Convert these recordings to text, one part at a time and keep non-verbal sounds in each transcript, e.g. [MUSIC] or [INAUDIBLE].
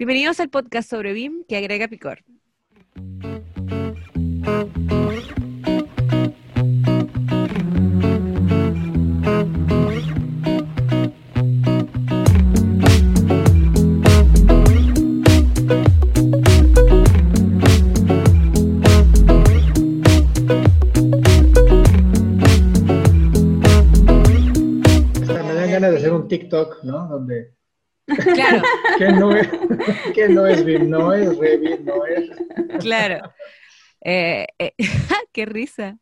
Bienvenidos al podcast sobre BIM que agrega picor. Me dan ganas de hacer un TikTok, ¿no? Donde Claro, que no es, que no es BIM, no es Revit, no es. claro. Eh, eh, [LAUGHS] ¡Qué risa!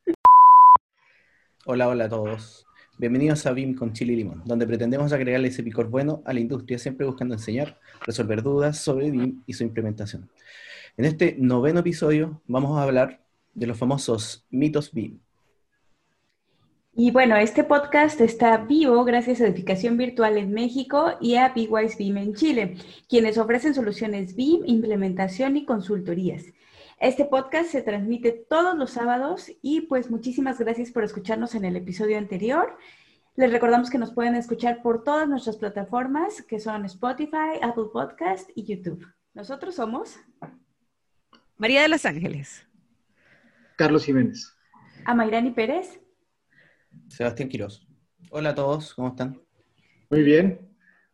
Hola, hola a todos. Bienvenidos a BIM con Chile y Limón, donde pretendemos agregarle ese picor bueno a la industria, siempre buscando enseñar, resolver dudas sobre BIM y su implementación. En este noveno episodio vamos a hablar de los famosos mitos BIM. Y bueno, este podcast está vivo gracias a Edificación Virtual en México y a BWise BIM en Chile, quienes ofrecen soluciones BIM, implementación y consultorías. Este podcast se transmite todos los sábados y pues muchísimas gracias por escucharnos en el episodio anterior. Les recordamos que nos pueden escuchar por todas nuestras plataformas que son Spotify, Apple Podcast y YouTube. Nosotros somos María de los Ángeles. Carlos Jiménez. Amairani Pérez. Sebastián Quiroz. Hola a todos, ¿cómo están? Muy bien,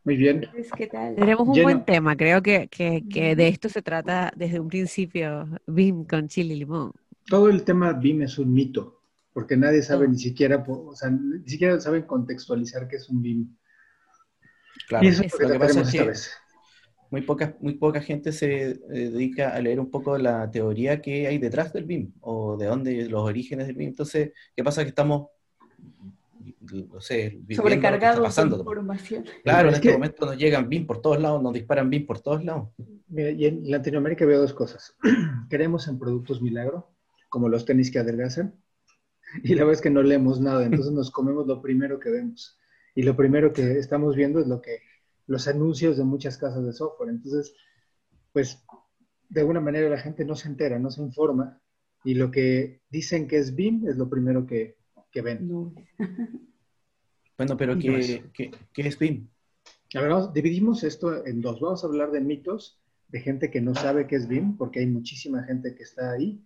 muy bien. ¿Qué tal? Tenemos un Lleno. buen tema. Creo que, que- que de esto se trata desde un principio BIM con chile y limón. Todo el tema BIM es un mito, porque nadie sabe Oh. ni siquiera, o sea, ni siquiera saben contextualizar qué es un BIM. Claro, y eso es lo que lo pasa esta vez. muy poca, muy poca gente se eh, dedica a leer un poco la teoría que hay detrás del BIM o de dónde los orígenes del BIM. Entonces, ¿qué pasa? Que estamos, no sé, viviendo lo que está Sobrecargados de pasando. información. Claro, en Es este [LAUGHS] momento nos llegan BIM por todos lados, nos disparan BIM por todos lados. Mira, y en Latinoamérica veo dos cosas. [CLEARS THROAT] Creemos en productos milagro, como los tenis que adelgazan, y la verdad es que no leemos nada, entonces nos comemos lo primero que vemos. Y lo primero que estamos viendo es lo que los anuncios de muchas casas de software. Entonces, pues, de alguna manera la gente no se entera, no se informa, y lo que dicen que es BIM es lo primero que, que ven. No. Bueno, pero [LAUGHS] No ¿qué, es. qué, qué es BIM? A ver, vamos- dividimos esto en dos. Vamos a hablar de mitos, de gente que no sabe qué es BIM, porque hay muchísima gente que está ahí.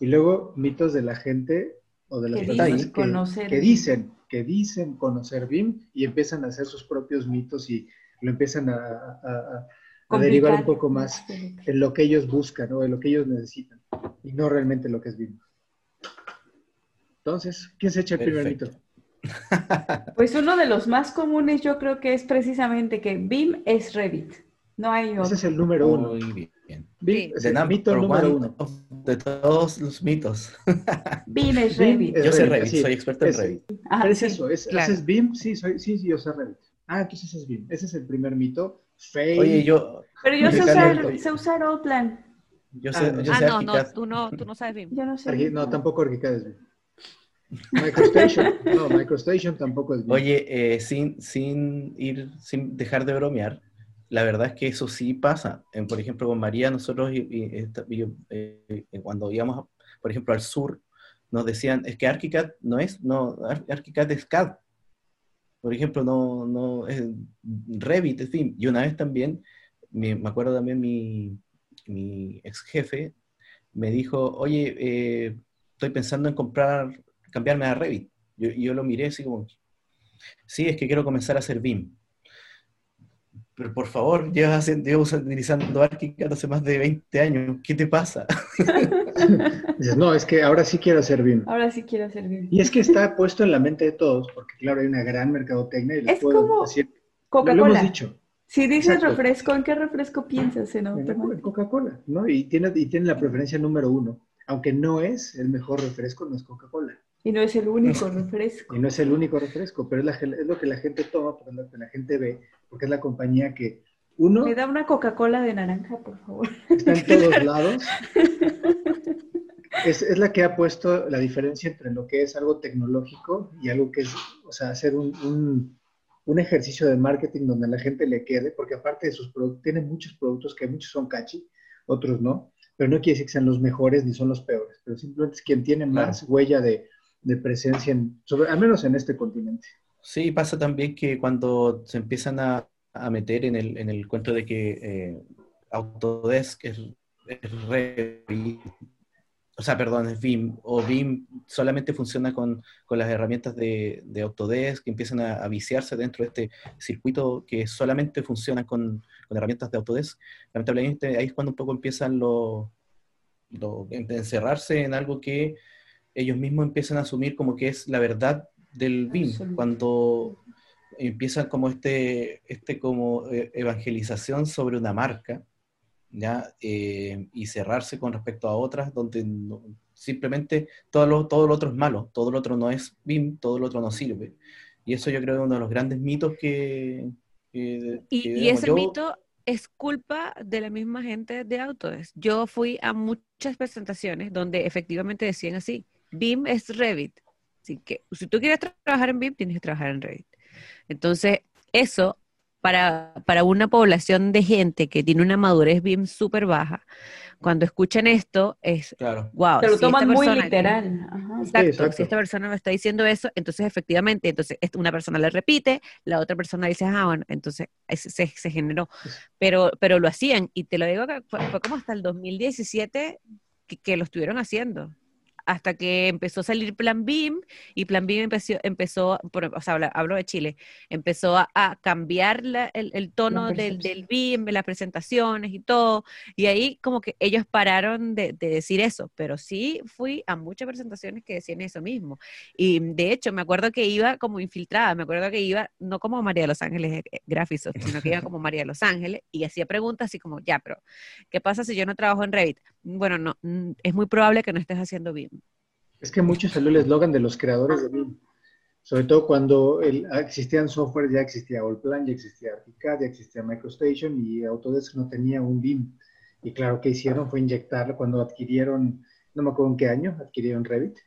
Y luego mitos de la gente o de las Que personas dicen que, que dicen, que dicen conocer BIM y empiezan a hacer sus propios mitos y lo empiezan a, a- a- a derivar un poco más en lo que ellos buscan o en lo que ellos necesitan y no realmente lo que es BIM. Entonces, ¿quién se echa el primer mito? [LAUGHS] Pues uno de los más comunes yo creo que es precisamente que BIM es Revit. No hay Ese otro. es el número uno. Muy bien. BIM Sí. es el mito número uno. de todos los mitos. [LAUGHS] BIM es Revit. Yo sé Revit, soy experto en es. Revit. Pero es sí. eso, es, claro. ¿haces BIM? Sí, soy, sí, sí, yo sé Revit. Ah, entonces es BIM. Ese es el primer mito. Fail. Oye, yo, Pero yo sé usar, sé usar Outland. yo Ah, sé, no. yo Ah, sé no, no, tú no, tú no sabes BIM. Yo no sé. No, tampoco ArchiCAD es BIM. MicroStation. No, MicroStation tampoco es. Oye, eh, sin, sin ir, sin dejar de bromear, la verdad es que eso sí pasa. En, por ejemplo, con María, nosotros eh, eh, cuando íbamos, por ejemplo, al sur, nos decían, es que ArchiCAD no es, no, Ar- ArchiCAD es CAD. Por ejemplo, no, no, es Revit es BIM. Y una vez también, me, me acuerdo también mi, mi ex jefe me dijo, oye, estoy pensando en comprar, cambiarme a Revit. Yo, y yo lo miré así como, sí, es que quiero comenzar a hacer BIM. Pero por favor, llevas utilizando ArchiCAD hace más de 20 años. ¿Qué te pasa? Dices, [LAUGHS] no, es que ahora sí quiero hacer BIM. Ahora sí quiero hacer BIM. Y es que está puesto en la mente de todos, porque claro, hay una gran mercadotecnia y les Es puedo como decir, lo hemos Coca-Cola. dicho, Si dices Exacto. refresco, ¿en qué refresco piensas en en? Coca-Cola, ¿no? Y tiene, y tiene la preferencia número uno. Aunque no es el mejor refresco, no es Coca-Cola. Y no es el único refresco. [LAUGHS] Y no es el único refresco, pero es, la es lo que la gente toma, es lo que la gente ve, porque es la compañía que, uno, Me da una Coca-Cola de naranja, por favor. está en [LAUGHS] todos lados. Es, es la que ha puesto la diferencia entre lo que es algo tecnológico y algo que es, o sea, hacer un, un- un ejercicio de marketing donde a la gente le quede, porque aparte de sus productos, tiene muchos productos que muchos son catchy, otros no, pero no quiere decir que sean los mejores ni son los peores, pero simplemente es quien tiene más huella de, de presencia, en, sobre, al menos en este continente. Sí, pasa también que cuando se empiezan a, a meter en el, en el cuento de que eh, Autodesk es, es Revit, o sea, perdón, es BIM, o BIM solamente funciona con, con las herramientas de, de, Autodesk que empiezan a, a, viciarse dentro de este circuito que solamente funciona con, con herramientas de Autodesk. Lamentablemente ahí es cuando un poco empiezan los lo, encerrarse en algo que ellos mismos empiezan a asumir como que es la verdad del BIM, cuando empiezan como este, este como eh, evangelización sobre una marca, ¿ya? Eh, y cerrarse con respecto a otras, donde simplemente todo lo, todo lo otro es malo, todo lo otro no es BIM, todo lo otro no sirve. Y eso yo creo que es uno de los grandes mitos que... que y, que, y ese yo, mito es culpa de la misma gente de Autodesk. Yo fui a muchas presentaciones donde efectivamente decían así, BIM es Revit. Así que si tú quieres trabajar en BIM, tienes que trabajar en Revit. Entonces, eso para, para una población de gente que tiene una madurez BIM súper baja, cuando escuchan esto, es claro. wow. Se lo si toman muy literal. Ajá. Exacto, sí, exacto, Si esta persona me está diciendo eso, entonces efectivamente, entonces una persona le repite, la otra persona dice, ah, bueno, entonces se, se generó. Pero, pero lo hacían, y te lo digo que fue, fue como hasta el 2017 que, que lo estuvieron haciendo hasta que empezó a salir Plan BIM y Plan BIM empezó, empezó o sea, hablo de Chile, empezó a, a cambiar la, el, el, tono del, del, BIM, las presentaciones y todo, y ahí como que ellos pararon de, de, decir eso, pero sí fui a muchas presentaciones que decían eso mismo, y de hecho me acuerdo que iba como infiltrada, me acuerdo que iba no como María de Los Ángeles eh, Graphisoft, sino que iba como María de Los Ángeles y hacía preguntas así como, ya, pero ¿qué pasa si yo no trabajo en Revit? Bueno, no, es muy probable que no estés haciendo BIM. Es que mucho salió el eslogan de los creadores de BIM. Sobre todo cuando el, existían software, ya existía Allplan, ya existía Articad, ya existía MicroStation y Autodesk no tenía un BIM. Y claro, que hicieron fue inyectarlo cuando adquirieron, no me acuerdo en qué año, adquirieron Revit,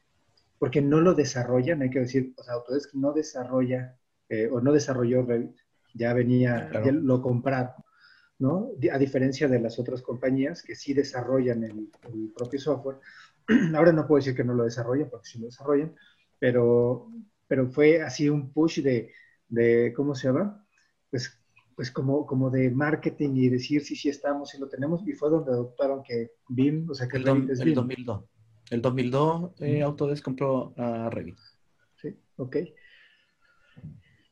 porque no lo desarrollan, hay que decir, o sea, Autodesk no desarrolla eh, o no desarrolló Revit, ya venía, claro. ya lo compraron. ¿no? A diferencia de las otras compañías que sí desarrollan el, el propio software, [CLEARS THROAT] Ahora no puedo decir que no lo desarrollen, porque sí lo desarrollan, pero, pero fue así un push de, de ¿cómo se llama? Pues, pues como, como de marketing y decir si sí, sí estamos, si lo tenemos, y fue donde adoptaron que BIM, o sea, que el, Revit es BIM. El 2002. El 2002 eh, Autodesk compró a Revit. Sí, ok.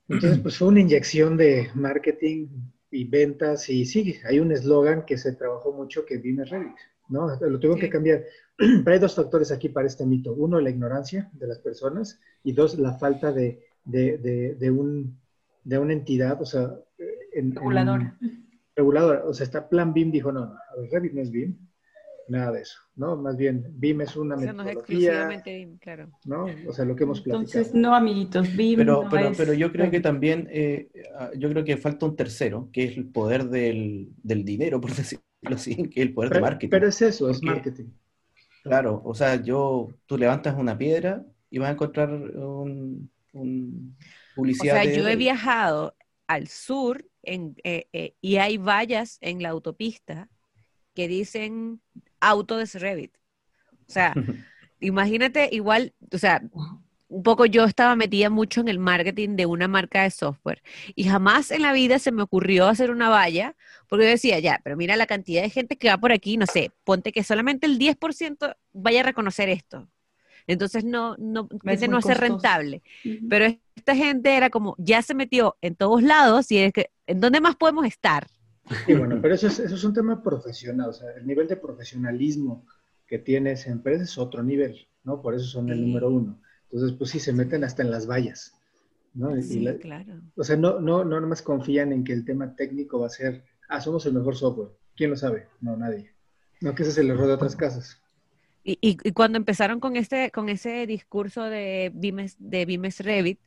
Entonces, pues fue una inyección de marketing y ventas, y sí, hay un eslogan que se trabajó mucho que BIM es Revit. ¿No? Lo tengo sí. que cambiar. [CLEARS THROAT] Pero hay dos factores aquí para este mito. Uno, la ignorancia de las personas y dos, la falta de, de, de, de un, de una entidad, o sea, en, reguladora. En, reguladora. O sea, está Plan BIM dijo, no, no, Revit no es BIM, nada de eso, ¿no? Más bien, BIM es una o sea, metodología. No es exclusivamente BIM, claro. ¿no? O sea, lo que hemos platicado. Entonces, no, amiguitos, BIM pero, no pero, es... pero yo creo que también, eh, yo creo que falta un tercero, que es el poder del, del dinero, por [LAUGHS] decirlo [LAUGHS] que es el poder pero, de marketing. Pero es eso, es marketing. Claro, o sea, yo, tú levantas una piedra y vas a encontrar un, un publicidad. O sea, de... yo he viajado al sur en, eh, eh, y hay vallas en la autopista que dicen auto de Revit. O sea, [LAUGHS] imagínate igual, o sea, un poco yo estaba metida mucho en el marketing de una marca de software y jamás en la vida se me ocurrió hacer una valla porque yo decía, ya, pero mira la cantidad de gente que va por aquí, no sé, ponte que solamente el 10% vaya a reconocer esto. Entonces no, no, es no hace rentable. Uh -huh. Pero esta gente era como, ya se metió en todos lados y es que, ¿en dónde más podemos estar? Sí, bueno, pero eso es, eso es un tema profesional, o sea, el nivel de profesionalismo que tiene esa empresa es otro nivel, ¿no? Por eso son el número uno. Entonces, pues sí, se meten hasta en las vallas. ¿no? Sí, la, claro. O sea, no, no, no nomás confían en que el tema técnico va a ser, ah, somos el mejor software. ¿Quién lo sabe? No, nadie. No, que ese es el error de otras casas. Y, y, y cuando empezaron con, este, con ese discurso de Bimes, de Bimes Revit,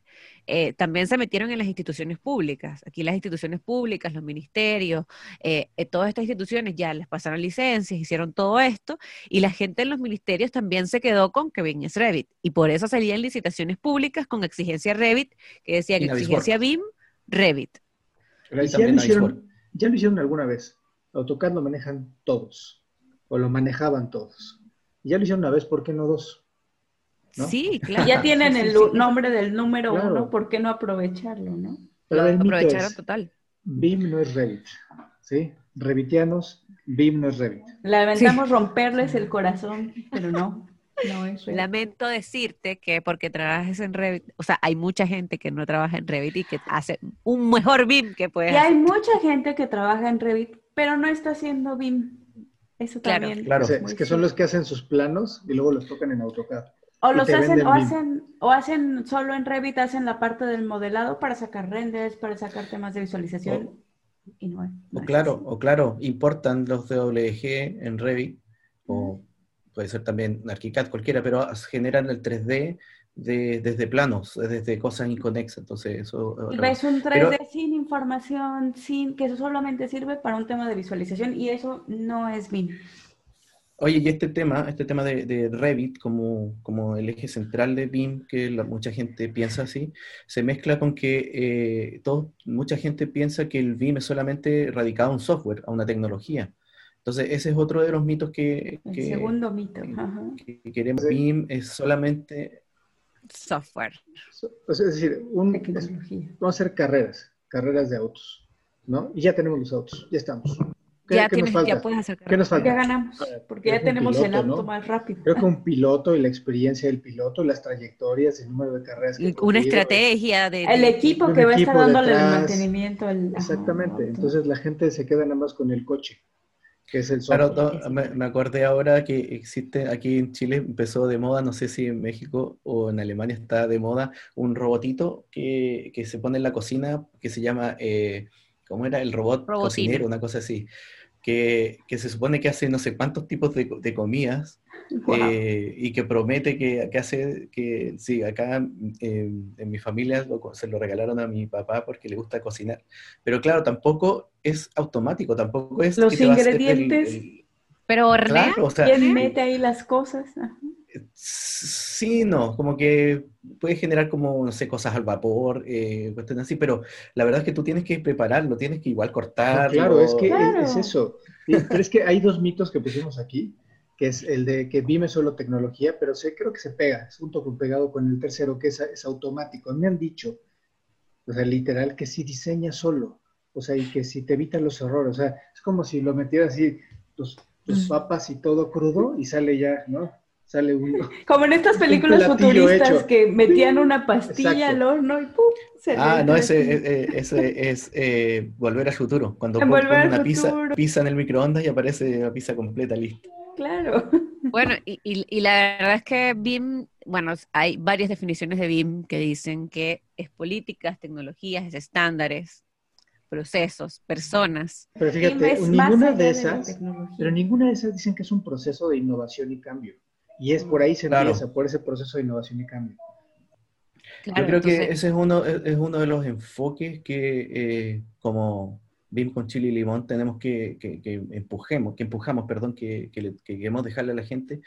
eh, también se metieron en las instituciones públicas. Aquí las instituciones públicas, los ministerios, eh, eh, todas estas instituciones ya les pasaron licencias, hicieron todo esto, y la gente en los ministerios también se quedó con que BIM es Revit. Y por eso salían licitaciones públicas con exigencia Revit, que decía que exigencia BIM, Revit. Ya, lo hicieron, ya lo hicieron alguna vez. AutoCAD lo manejan todos, o lo manejaban todos. Y ya lo hicieron una vez, ¿por qué no dos? ¿No? Sí, [LAUGHS] claro. Ya tienen el nombre del número claro. uno, ¿por qué no aprovecharlo, no? Pero Lo aprovecharon total. BIM no es Revit, ¿sí? Revitianos BIM no es Revit. Lamentamos romperles el corazón, pero no. No es Revit. Lamento decirte que porque trabajes en Revit, o sea, hay mucha gente que no trabaja en Revit y que hace un mejor BIM que puedes Y hay mucha gente que trabaja en Revit, pero no está haciendo BIM. Eso Claro. también. Claro. O es que son los que hacen sus planos y luego los tocan en AutoCAD. O los hacen, o hacen, o hacen solo en Revit, hacen la parte del modelado para sacar renders, para sacar temas de visualización. y no, es- no O es claro, así. o claro, importan los DWG en Revit, o puede ser también ArchiCAD, cualquiera, pero generan el 3D de- desde planos, desde cosas inconexas. Entonces, eso Y otra ves un 3D Pero- sin información, sin que eso solamente sirve para un tema de visualización y eso no es BIM. Oye, y este tema, este tema de, de Revit como, como el eje central de BIM, que la- mucha gente piensa así, se mezcla con que eh, todo- mucha gente piensa que el BIM es solamente radicado a un software, a una tecnología. Entonces, ese es otro de los mitos que, El que- segundo mito. ajá. que queremos. BIM es solamente Software. O sea, es decir, un, es- vamos a hacer carreras, carreras de autos, ¿no? Y ya tenemos los autos, ya estamos. ¿Qué, Ya, qué tienes, nos ya falta? puedes hacer ¿Qué nos Ya falta? ganamos, A ver, porque creo ya tenemos el auto ¿no? más rápido. Creo que un piloto y la experiencia del piloto, las trayectorias, el número de carreras que Una estrategia de... El equipo que va a estar dándole el mantenimiento al Exactamente. Entonces la gente se queda nada más con el coche, que es el Claro, no, me, me acordé ahora que existe aquí en Chile, empezó de moda, no sé si en México o en Alemania está de moda, un robotito que, que se pone en la cocina que se llama, eh, ¿cómo era? El robot Robotina. cocinero, una cosa así, que, que se supone que hace no sé cuántos tipos de, de comidas [LAUGHS] Guau. eh, y que promete que, que hace, que sí, acá eh, en mi familia lo- se lo regalaron a mi papá porque le gusta cocinar. Pero claro, tampoco es automático, tampoco es... Los que hacer el- ingredientes. el- Pero hornea, Claro, o sea, ¿Quién mete ahí las cosas? Ajá. sí, no, como que puede generar como, no sé, cosas al vapor, eh, cuestiones así, pero la verdad es que tú tienes que prepararlo, tienes que igual No, cortarlo. claro, es que es- Claro. es, eso. Pero es que hay dos mitos que pusimos aquí, que es el de que BIM es solo tecnología, pero sé, creo que se pega, es junto con pegado con el tercero, que es, es automático. Me han dicho, o sea, literal, que si diseña solo, o sea, y que si te evita los errores, o sea, es como si lo metieras así, tus, tus Mm. papas y todo crudo, y sale ya, ¿no? Sale un... [LAUGHS] Como en estas películas futuristas hecho. que metían una pastilla Exacto. al horno y ¡pum! se Ah, no, ese, eh, eh, ese es eh, Volver al Futuro, cuando [LAUGHS] ponen una pizza, pizza en el microondas y aparece la pizza completa lista. Claro. [LAUGHS] Bueno, y, y- y la verdad es que BIM, bueno, hay varias definiciones de BIM que dicen que es políticas, tecnologías, es estándares, procesos, personas. Pero fíjate, ninguna de esas... Pero ninguna de esas dicen que es un proceso de innovación y cambio. Y es por ahí se Claro. empieza, por ese proceso de innovación y cambio. Claro, Yo creo que ese es uno, es, es uno de los enfoques que eh, como BIM con chile y limón tenemos que, que, que empujemos, que empujamos, perdón, que, que, le- que queremos dejarle a la gente,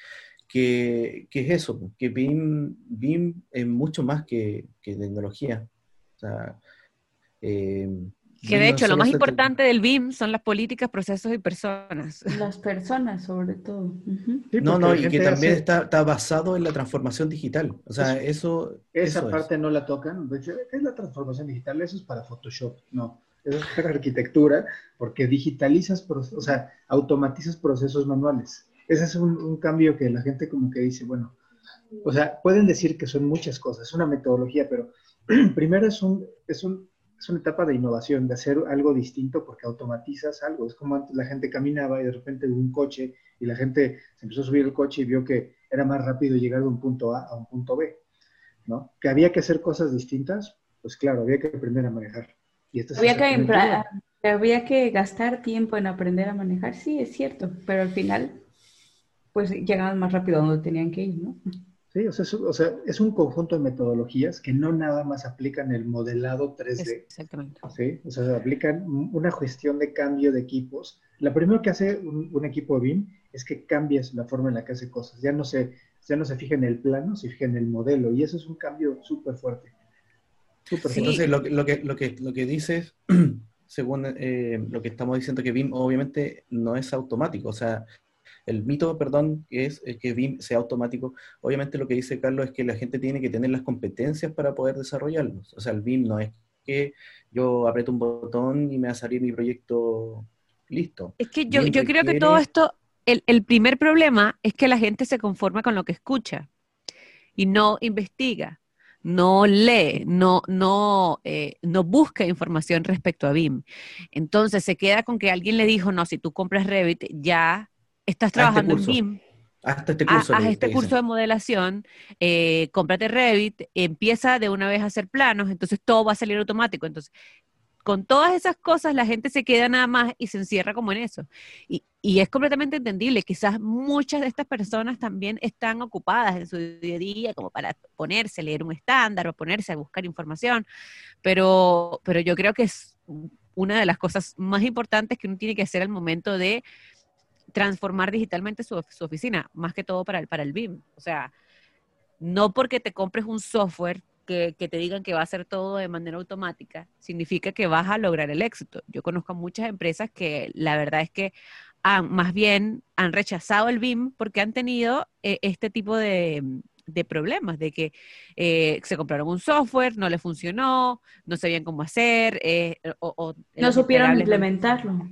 que, que es eso, que BIM, BIM es mucho más que, que tecnología. O sea, eh, que de no hecho lo más importante del BIM son las políticas, procesos y personas. Las personas, sobre todo. Sí, No, no, y que también hace- está, está basado en la transformación digital. O sea, eso... Esa eso es. parte no la tocan. De hecho, ¿qué es la transformación digital? Eso es para Photoshop. No, es arquitectura, porque digitalizas, o sea, automatizas procesos manuales. Ese es un, un cambio que la gente como que dice, bueno, o sea, pueden decir que son muchas cosas, es una metodología, pero [CLEARS THROAT] primero es, un, es, un, es una etapa de innovación, de hacer algo distinto porque automatizas algo. Es como antes la gente caminaba y de repente hubo un coche y la gente se empezó a subir el coche y vio que era más rápido llegar de un punto A a un punto B. ¿no? Que había que hacer cosas distintas, pues claro, había que aprender a manejar. Y esto Había que, había que gastar tiempo en aprender a manejar, sí, es cierto, pero al final, pues llegaban más rápido a donde tenían que ir, ¿no? Sí, o sea, es, o sea, es un conjunto de metodologías que no nada más aplican el modelado 3D, Exactamente. ¿sí? O sea, aplican una gestión de cambio de equipos. Lo primero que hace un, un equipo de BIM es que cambias la forma en la que hace cosas. Ya no se, ya no se fija en el plano, se fija en el modelo. Y eso es un cambio súper fuerte. Súper Sí. Entonces, lo, que- lo, que, lo, que, lo que dices, [CLEARS THROAT] según eh, lo que estamos diciendo, que BIM obviamente no es automático. O sea, el mito, perdón, es eh, que BIM sea automático. Obviamente lo que dice Carlos es que la gente tiene que tener las competencias para poder desarrollarlos. O sea, el BIM no es que yo aprieto un botón y me va a salir mi proyecto listo. Es que yo, BIM yo creo que todo esto, el, el primer problema es que la gente se conforma con lo que escucha y no investiga, no lee, no, no, eh, no busca información respecto a BIM. Entonces se queda con que alguien le dijo, no, si tú compras Revit, ya estás trabajando en curso. BIM. Hasta este curso. haz este te curso de modelación, eh, cómprate Revit, empieza de una vez a hacer planos, entonces todo va a salir automático. Entonces, con todas esas cosas, la gente se queda nada más y se encierra como en eso. Y, y es completamente entendible. Quizás muchas de estas personas también están ocupadas en su día a día como para ponerse a leer un estándar o ponerse a buscar información, pero, pero yo creo que es una de las cosas más importantes que uno tiene que hacer al momento de transformar digitalmente su, su oficina, más que todo para el, para el BIM. O sea, no porque te compres un software que, que te digan que va a hacer todo de manera automática, significa que vas a lograr el éxito. Yo conozco muchas empresas que la verdad es que han, más bien han rechazado el BIM porque han tenido eh, este tipo de, de problemas, de que eh, se compraron un software, no le funcionó, no sabían cómo hacer, eh, o, o No supieron implementarlo. no-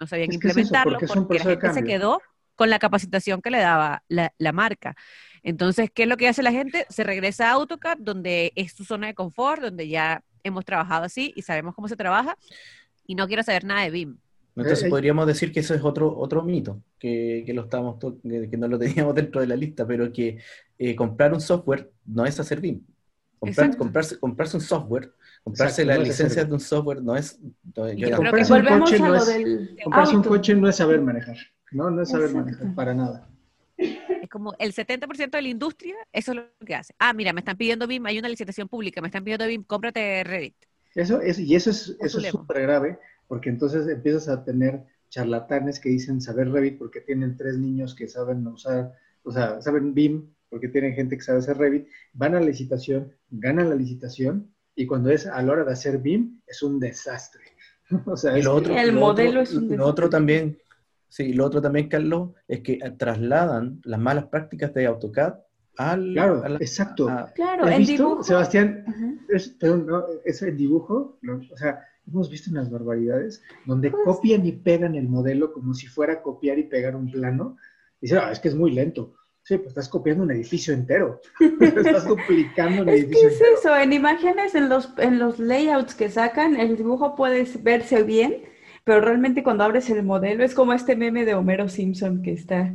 no sabían Es que es eso, implementarlo porque la gente se quedó con la capacitación que le daba la, la marca. Entonces, ¿qué es lo que hace la gente? Se regresa a AutoCAD, donde es su zona de confort, donde ya hemos trabajado así y sabemos cómo se trabaja, y no quiero saber nada de BIM. Entonces Eh, eh. podríamos decir que eso es otro, otro mito, que, que lo estamos que, que no lo [LAUGHS] teníamos dentro de la lista, pero que eh, comprar un software no es hacer BIM. Comprar- comprarse, comprarse un software, comprarse Exacto, las no es hacer licencias BIM. de un software no es... no- yo Comprarse un coche no es- del Comprarse un coche no es saber manejar, ¿no? No es saber Exacto. manejar para nada. Es como el 70% de la industria, eso es lo que hace. Ah, mira, me están pidiendo BIM, hay una licitación pública, me están pidiendo BIM, cómprate Revit. Eso es, y eso es Es eso es súper grave, porque entonces empiezas a tener charlatanes que dicen saber Revit porque tienen tres niños que saben usar, o sea, saben BIM porque tienen gente que sabe hacer Revit, van a la licitación, ganan la licitación, y cuando es a la hora de hacer BIM, es un desastre. [LAUGHS] o sea, Y es lo otro, El lo modelo otro- es un lo otro desastre. también, sí, lo otro también, Carlos, es que trasladan las malas prácticas de AutoCAD al, Claro, exacto. a- Claro, ¿Has en visto, dibujo. Sebastián? Es, perdón, no, es el dibujo, o sea, hemos visto unas barbaridades donde Pues- copian y pegan el modelo como si fuera copiar y pegar un plano. Y dicen, ah, es que es muy lento. Sí, pues estás copiando un edificio entero. [LAUGHS] estás duplicando un Es que edificio es entero. eso, en imágenes, en los, en los layouts que sacan, el dibujo puede verse bien, pero realmente cuando abres el modelo es como este meme de Homero Simpson que está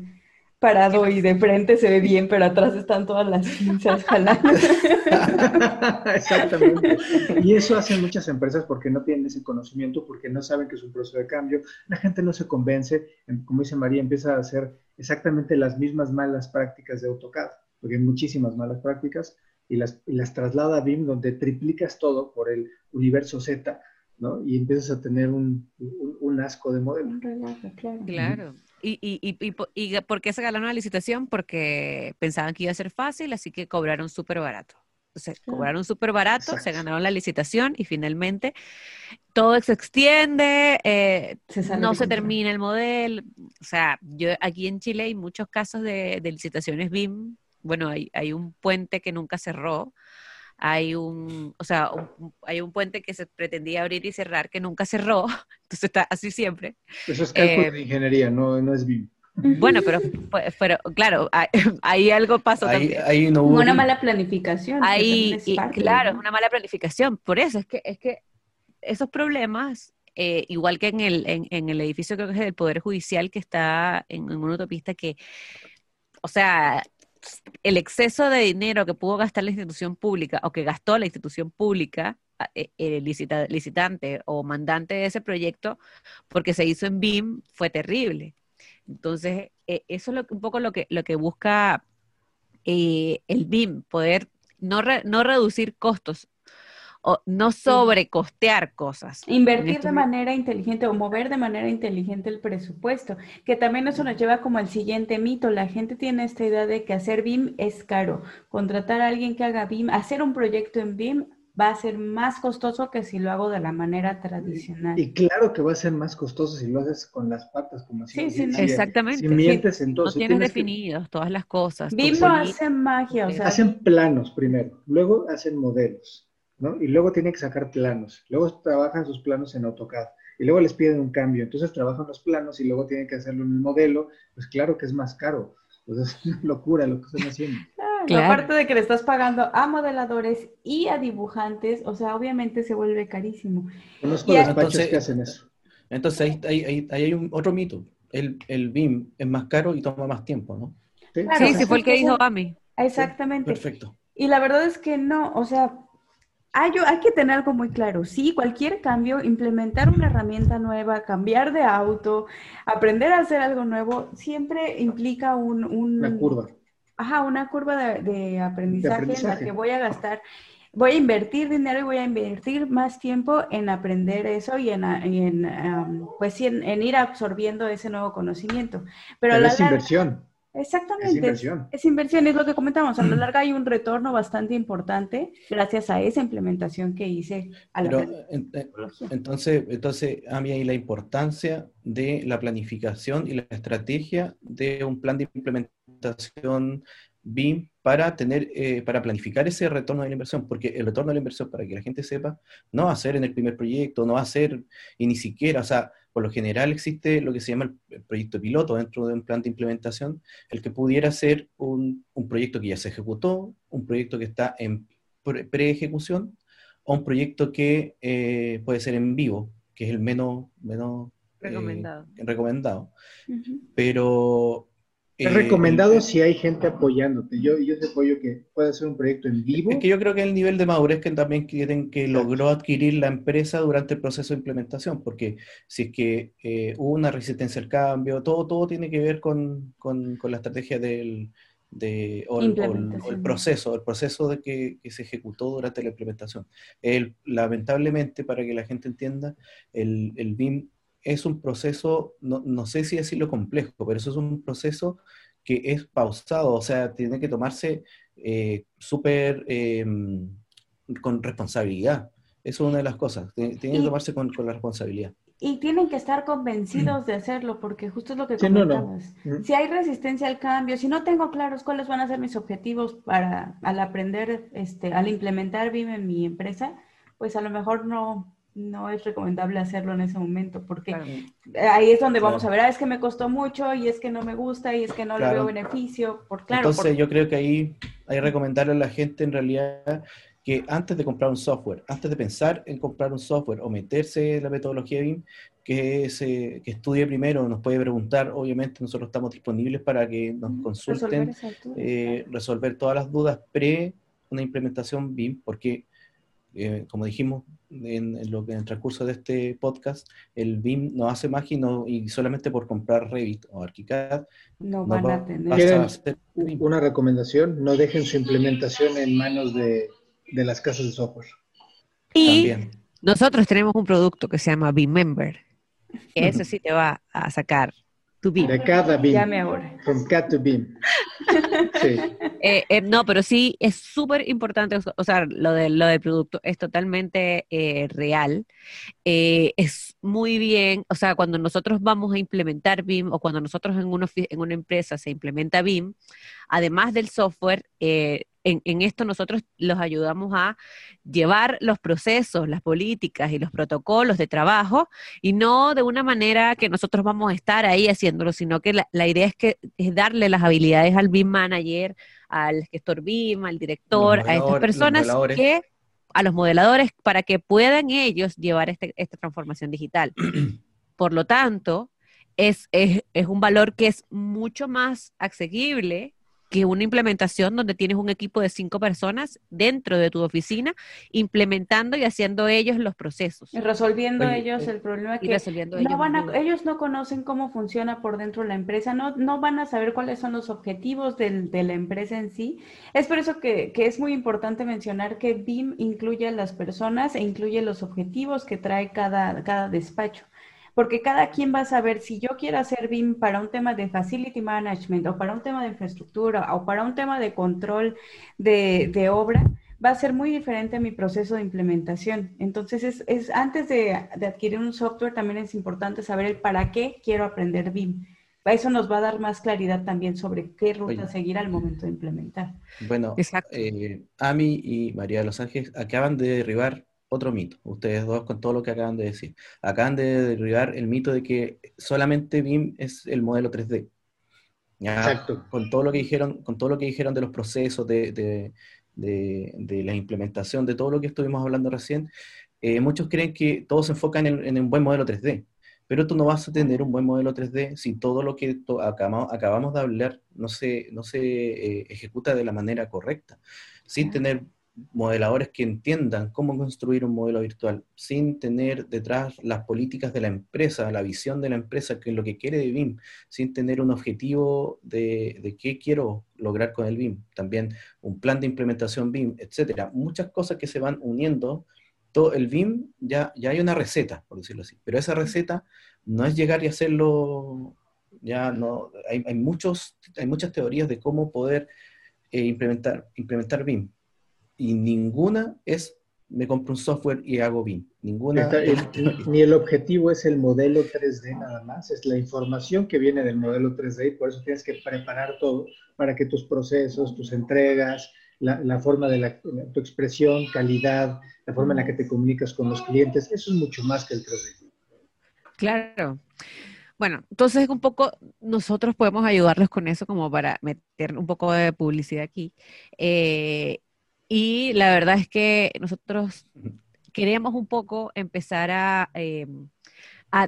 parado y de frente se ve bien, pero atrás están todas las pinzas jalando. [LAUGHS] Exactamente. Y eso hacen muchas empresas porque no tienen ese conocimiento, porque no saben que es un proceso de cambio. La gente no se convence, em, como dice María, empieza a hacer exactamente las mismas malas prácticas de AutoCAD, porque hay muchísimas malas prácticas, y las, y las traslada a BIM, donde triplicas todo por el universo Z, ¿no? Y empiezas a tener un, un- un asco de modelo. Un relajo, claro. Claro. ¿Y, y, y, y, po- y por qué se ganaron la licitación? Porque pensaban que iba a ser fácil, así que cobraron súper barato. Entonces, Claro. cobraron súper barato, se ganaron la licitación y finalmente todo se extiende, eh, Se no se termina el modelo. O sea, yo aquí en Chile hay muchos casos de, de licitaciones BIM. Bueno, hay, hay un puente que nunca cerró. Hay un, o sea, un- hay un puente que se pretendía abrir y cerrar que nunca cerró. [LAUGHS] Entonces está así siempre. Eso es cálculo Eh, de ingeniería, no, no es BIM. Bueno, pero, pero claro, [LAUGHS] ahí, algo pasó ahí, también. ahí no hubo Una mala planificación. Ahí, es y claro, es ¿no? una mala planificación. Por eso es que, es que esos problemas, eh, igual que en el, en, en el edificio creo que es del Poder Judicial que está en, en una autopista que, o sea, el exceso de dinero que pudo gastar la institución pública o que gastó la institución pública, eh, el licita- licitante o mandante de ese proyecto, porque se hizo en BIM, fue terrible. Entonces, eh, eso es lo, un poco lo que, lo que busca eh, el BIM, poder no, no reducir costos o no sobrecostear cosas. Invertir este de manera inteligente o mover de manera inteligente el presupuesto, que también eso nos lleva como al siguiente mito. La gente tiene esta idea de que hacer BIM es caro. Contratar a alguien que haga BIM, hacer un proyecto en BIM va a ser más costoso que si lo hago de la manera tradicional. Y claro que va a ser más costoso si lo haces con las patas, como así. Sí, sí, si- sí. Exactamente. Si mientes, No entonces tienes tienes que- definidos todas las cosas. BIM no hace magia, o sea, Hacen planos primero, luego hacen modelos, ¿no? Y luego tienen que sacar planos, luego trabajan sus planos en AutoCAD. y luego les piden un cambio. Entonces trabajan los planos y luego tienen que hacerlo en el modelo. Pues claro que es más caro. Pues [LAUGHS] es una locura lo que están haciendo. Aparte de que le estás pagando a modeladores y a dibujantes, o sea, obviamente se vuelve carísimo. Conozco despachos que hacen eso. Entonces ahí, hay un, otro mito. El, el BIM es más caro y toma más tiempo, ¿no? Sí, sí, fue el que dijo Ami. Exactamente. perfecto. Y la verdad es que no, o sea, hay, hay, que tener algo muy claro. Sí, cualquier cambio, implementar una herramienta nueva, cambiar de auto, aprender a hacer algo nuevo, siempre implica un, una curva. Ajá, una curva de, aprendizaje, en la que voy a gastar, voy a invertir dinero y voy a invertir más tiempo en aprender eso y en, en pues en, ir absorbiendo ese nuevo conocimiento. Pero, la inversión. Exactamente. Es inversión. Es, inversión, es lo que comentamos. A lo largo hay un retorno bastante importante gracias a esa implementación que hice a la entonces, entonces, a mí hay la importancia de la planificación y la estrategia de un plan de implementación BIM para tener, eh, para planificar ese retorno de la inversión, porque el retorno de la inversión, para que la gente sepa, no va a ser en el primer proyecto, no va a ser, y ni siquiera, o sea, por lo general existe lo que se llama el proyecto piloto dentro de un plan de implementación, el que pudiera ser un, proyecto que ya se ejecutó, un proyecto que está en pre-ejecución, o un proyecto que eh, puede ser en vivo, que es el menos, menos eh, recomendado. recomendado. Pero es eh, recomendado si hay gente apoyándote. Yo, yo te apoyo que pueda ser un proyecto en vivo. Es que yo creo que el nivel de madurez que también quieren que logró adquirir la empresa durante el proceso de implementación, porque si es que eh, hubo una resistencia al cambio, todo, todo tiene que ver con, con, la estrategia del de, o, el, proceso, el proceso de que, se ejecutó durante la implementación. El, lamentablemente, para que la gente entienda, el, el BIM es un proceso, no, no, sé si decirlo complejo, pero eso es un proceso que es pausado, o sea, tiene que tomarse eh, súper em, con responsabilidad. Eso es una de las cosas, tiene, que tomarse con, la responsabilidad. Y tienen que estar convencidos de hacerlo, porque justo es lo que comentabas. Si hay resistencia al cambio, si no tengo claros cuáles van a ser mis objetivos para al aprender, este, al implementar BIM en mi empresa, pues a lo mejor no, no es recomendable hacerlo en ese momento, porque ahí es donde vamos a ver, ah, es que me costó mucho y es que no me gusta y es que no le veo beneficio. Por, claro, Entonces yo creo que ahí hay que recomendarle a la gente en realidad que antes de comprar un software, antes de pensar en comprar un software o meterse en la metodología BIM, que, se, que estudie primero, nos puede preguntar, obviamente nosotros estamos disponibles para que nos consulten, eh, resolver todas las dudas pre una implementación BIM, porque eh, como dijimos en, lo que en el transcurso de este podcast, el BIM no hace magia y, solamente por comprar Revit o ArchiCAD no, van a tener. una recomendación? No dejen su implementación en manos de, de las casas de software. Y nosotros tenemos un producto que se llama BIM Member, que [LAUGHS] eso sí te va a sacar tu BIM. De cada BIM. Llame ahora. From CAD to BIM. [LAUGHS] Eh, eh, no, pero sí es súper importante, o sea, lo, de, lo del producto es totalmente eh, real. es muy bien, o sea, cuando nosotros vamos a implementar BIM o cuando nosotros en una, en una empresa se implementa BIM, además del software, en, esto nosotros los ayudamos a llevar los procesos, las políticas y los protocolos de trabajo y no de una manera que nosotros vamos a estar ahí haciéndolo, sino que la, idea es que es darle las habilidades al BIM manager, al gestor BIM, al director, a estas personas que a los modeladores para que puedan ellos llevar este, esta transformación digital. [CLEARS THROAT] Por lo tanto, es, es, es un valor que es mucho más asequible que una implementación donde tienes un equipo de cinco personas dentro de tu oficina implementando y haciendo ellos los procesos. Y resolviendo ellos el problema que no ellos, van ellos no conocen cómo funciona por dentro la empresa, no, no van a saber cuáles son los objetivos de la empresa en sí. Es por eso que, que es muy importante mencionar que BIM incluye a las personas e incluye los objetivos que trae cada, cada despacho porque cada quien va a saber si yo quiero hacer BIM para un tema de facility management o para un tema de infraestructura o para un tema de control de, obra, va a ser muy diferente a mi proceso de implementación. Entonces, es, antes de, adquirir un software, también es importante saber el para qué quiero aprender BIM. Eso nos va a dar más claridad también sobre qué ruta seguir al momento de implementar. Bueno, eh, Ami y María de los Ángeles acaban de derribar otro mito, ustedes dos con todo lo que acaban de decir. Acaban de derribar el mito de que solamente BIM es el modelo 3D. Exacto. Con todo lo que dijeron, con todo lo que dijeron de los procesos, de, la implementación, de todo lo que estuvimos hablando recién, eh, muchos creen que todos se enfocan en, un buen modelo 3D. Pero tú no vas a tener un buen modelo 3D si todo lo que acabamos, de hablar no se, no se eh, ejecuta de la manera correcta, sin tener modeladores que entiendan cómo construir un modelo virtual sin tener detrás las políticas de la empresa, la visión de la empresa, que es lo que quiere de BIM, sin tener un objetivo de, qué quiero lograr con el BIM, también un plan de implementación BIM, etcétera. Muchas cosas que se van uniendo. Todo el BIM ya, ya hay una receta, por decirlo así, pero esa receta no es llegar y hacerlo, ya no, hay, hay muchos, hay muchas teorías de cómo poder eh, implementar, implementar BIM y ninguna es me compro un software y hago BIM. Ninguna. ni el objetivo es el modelo 3D nada más, es la información que viene del modelo 3D y por eso tienes que preparar todo para que tus procesos, tus entregas, la, forma de la, tu expresión, calidad, la forma en la que te comunicas con los clientes, eso es mucho más que el 3D. Claro. Bueno, entonces un poco nosotros podemos ayudarlos con eso como para meter un poco de publicidad aquí. Eh, y la verdad es que nosotros queríamos un poco empezar a, eh,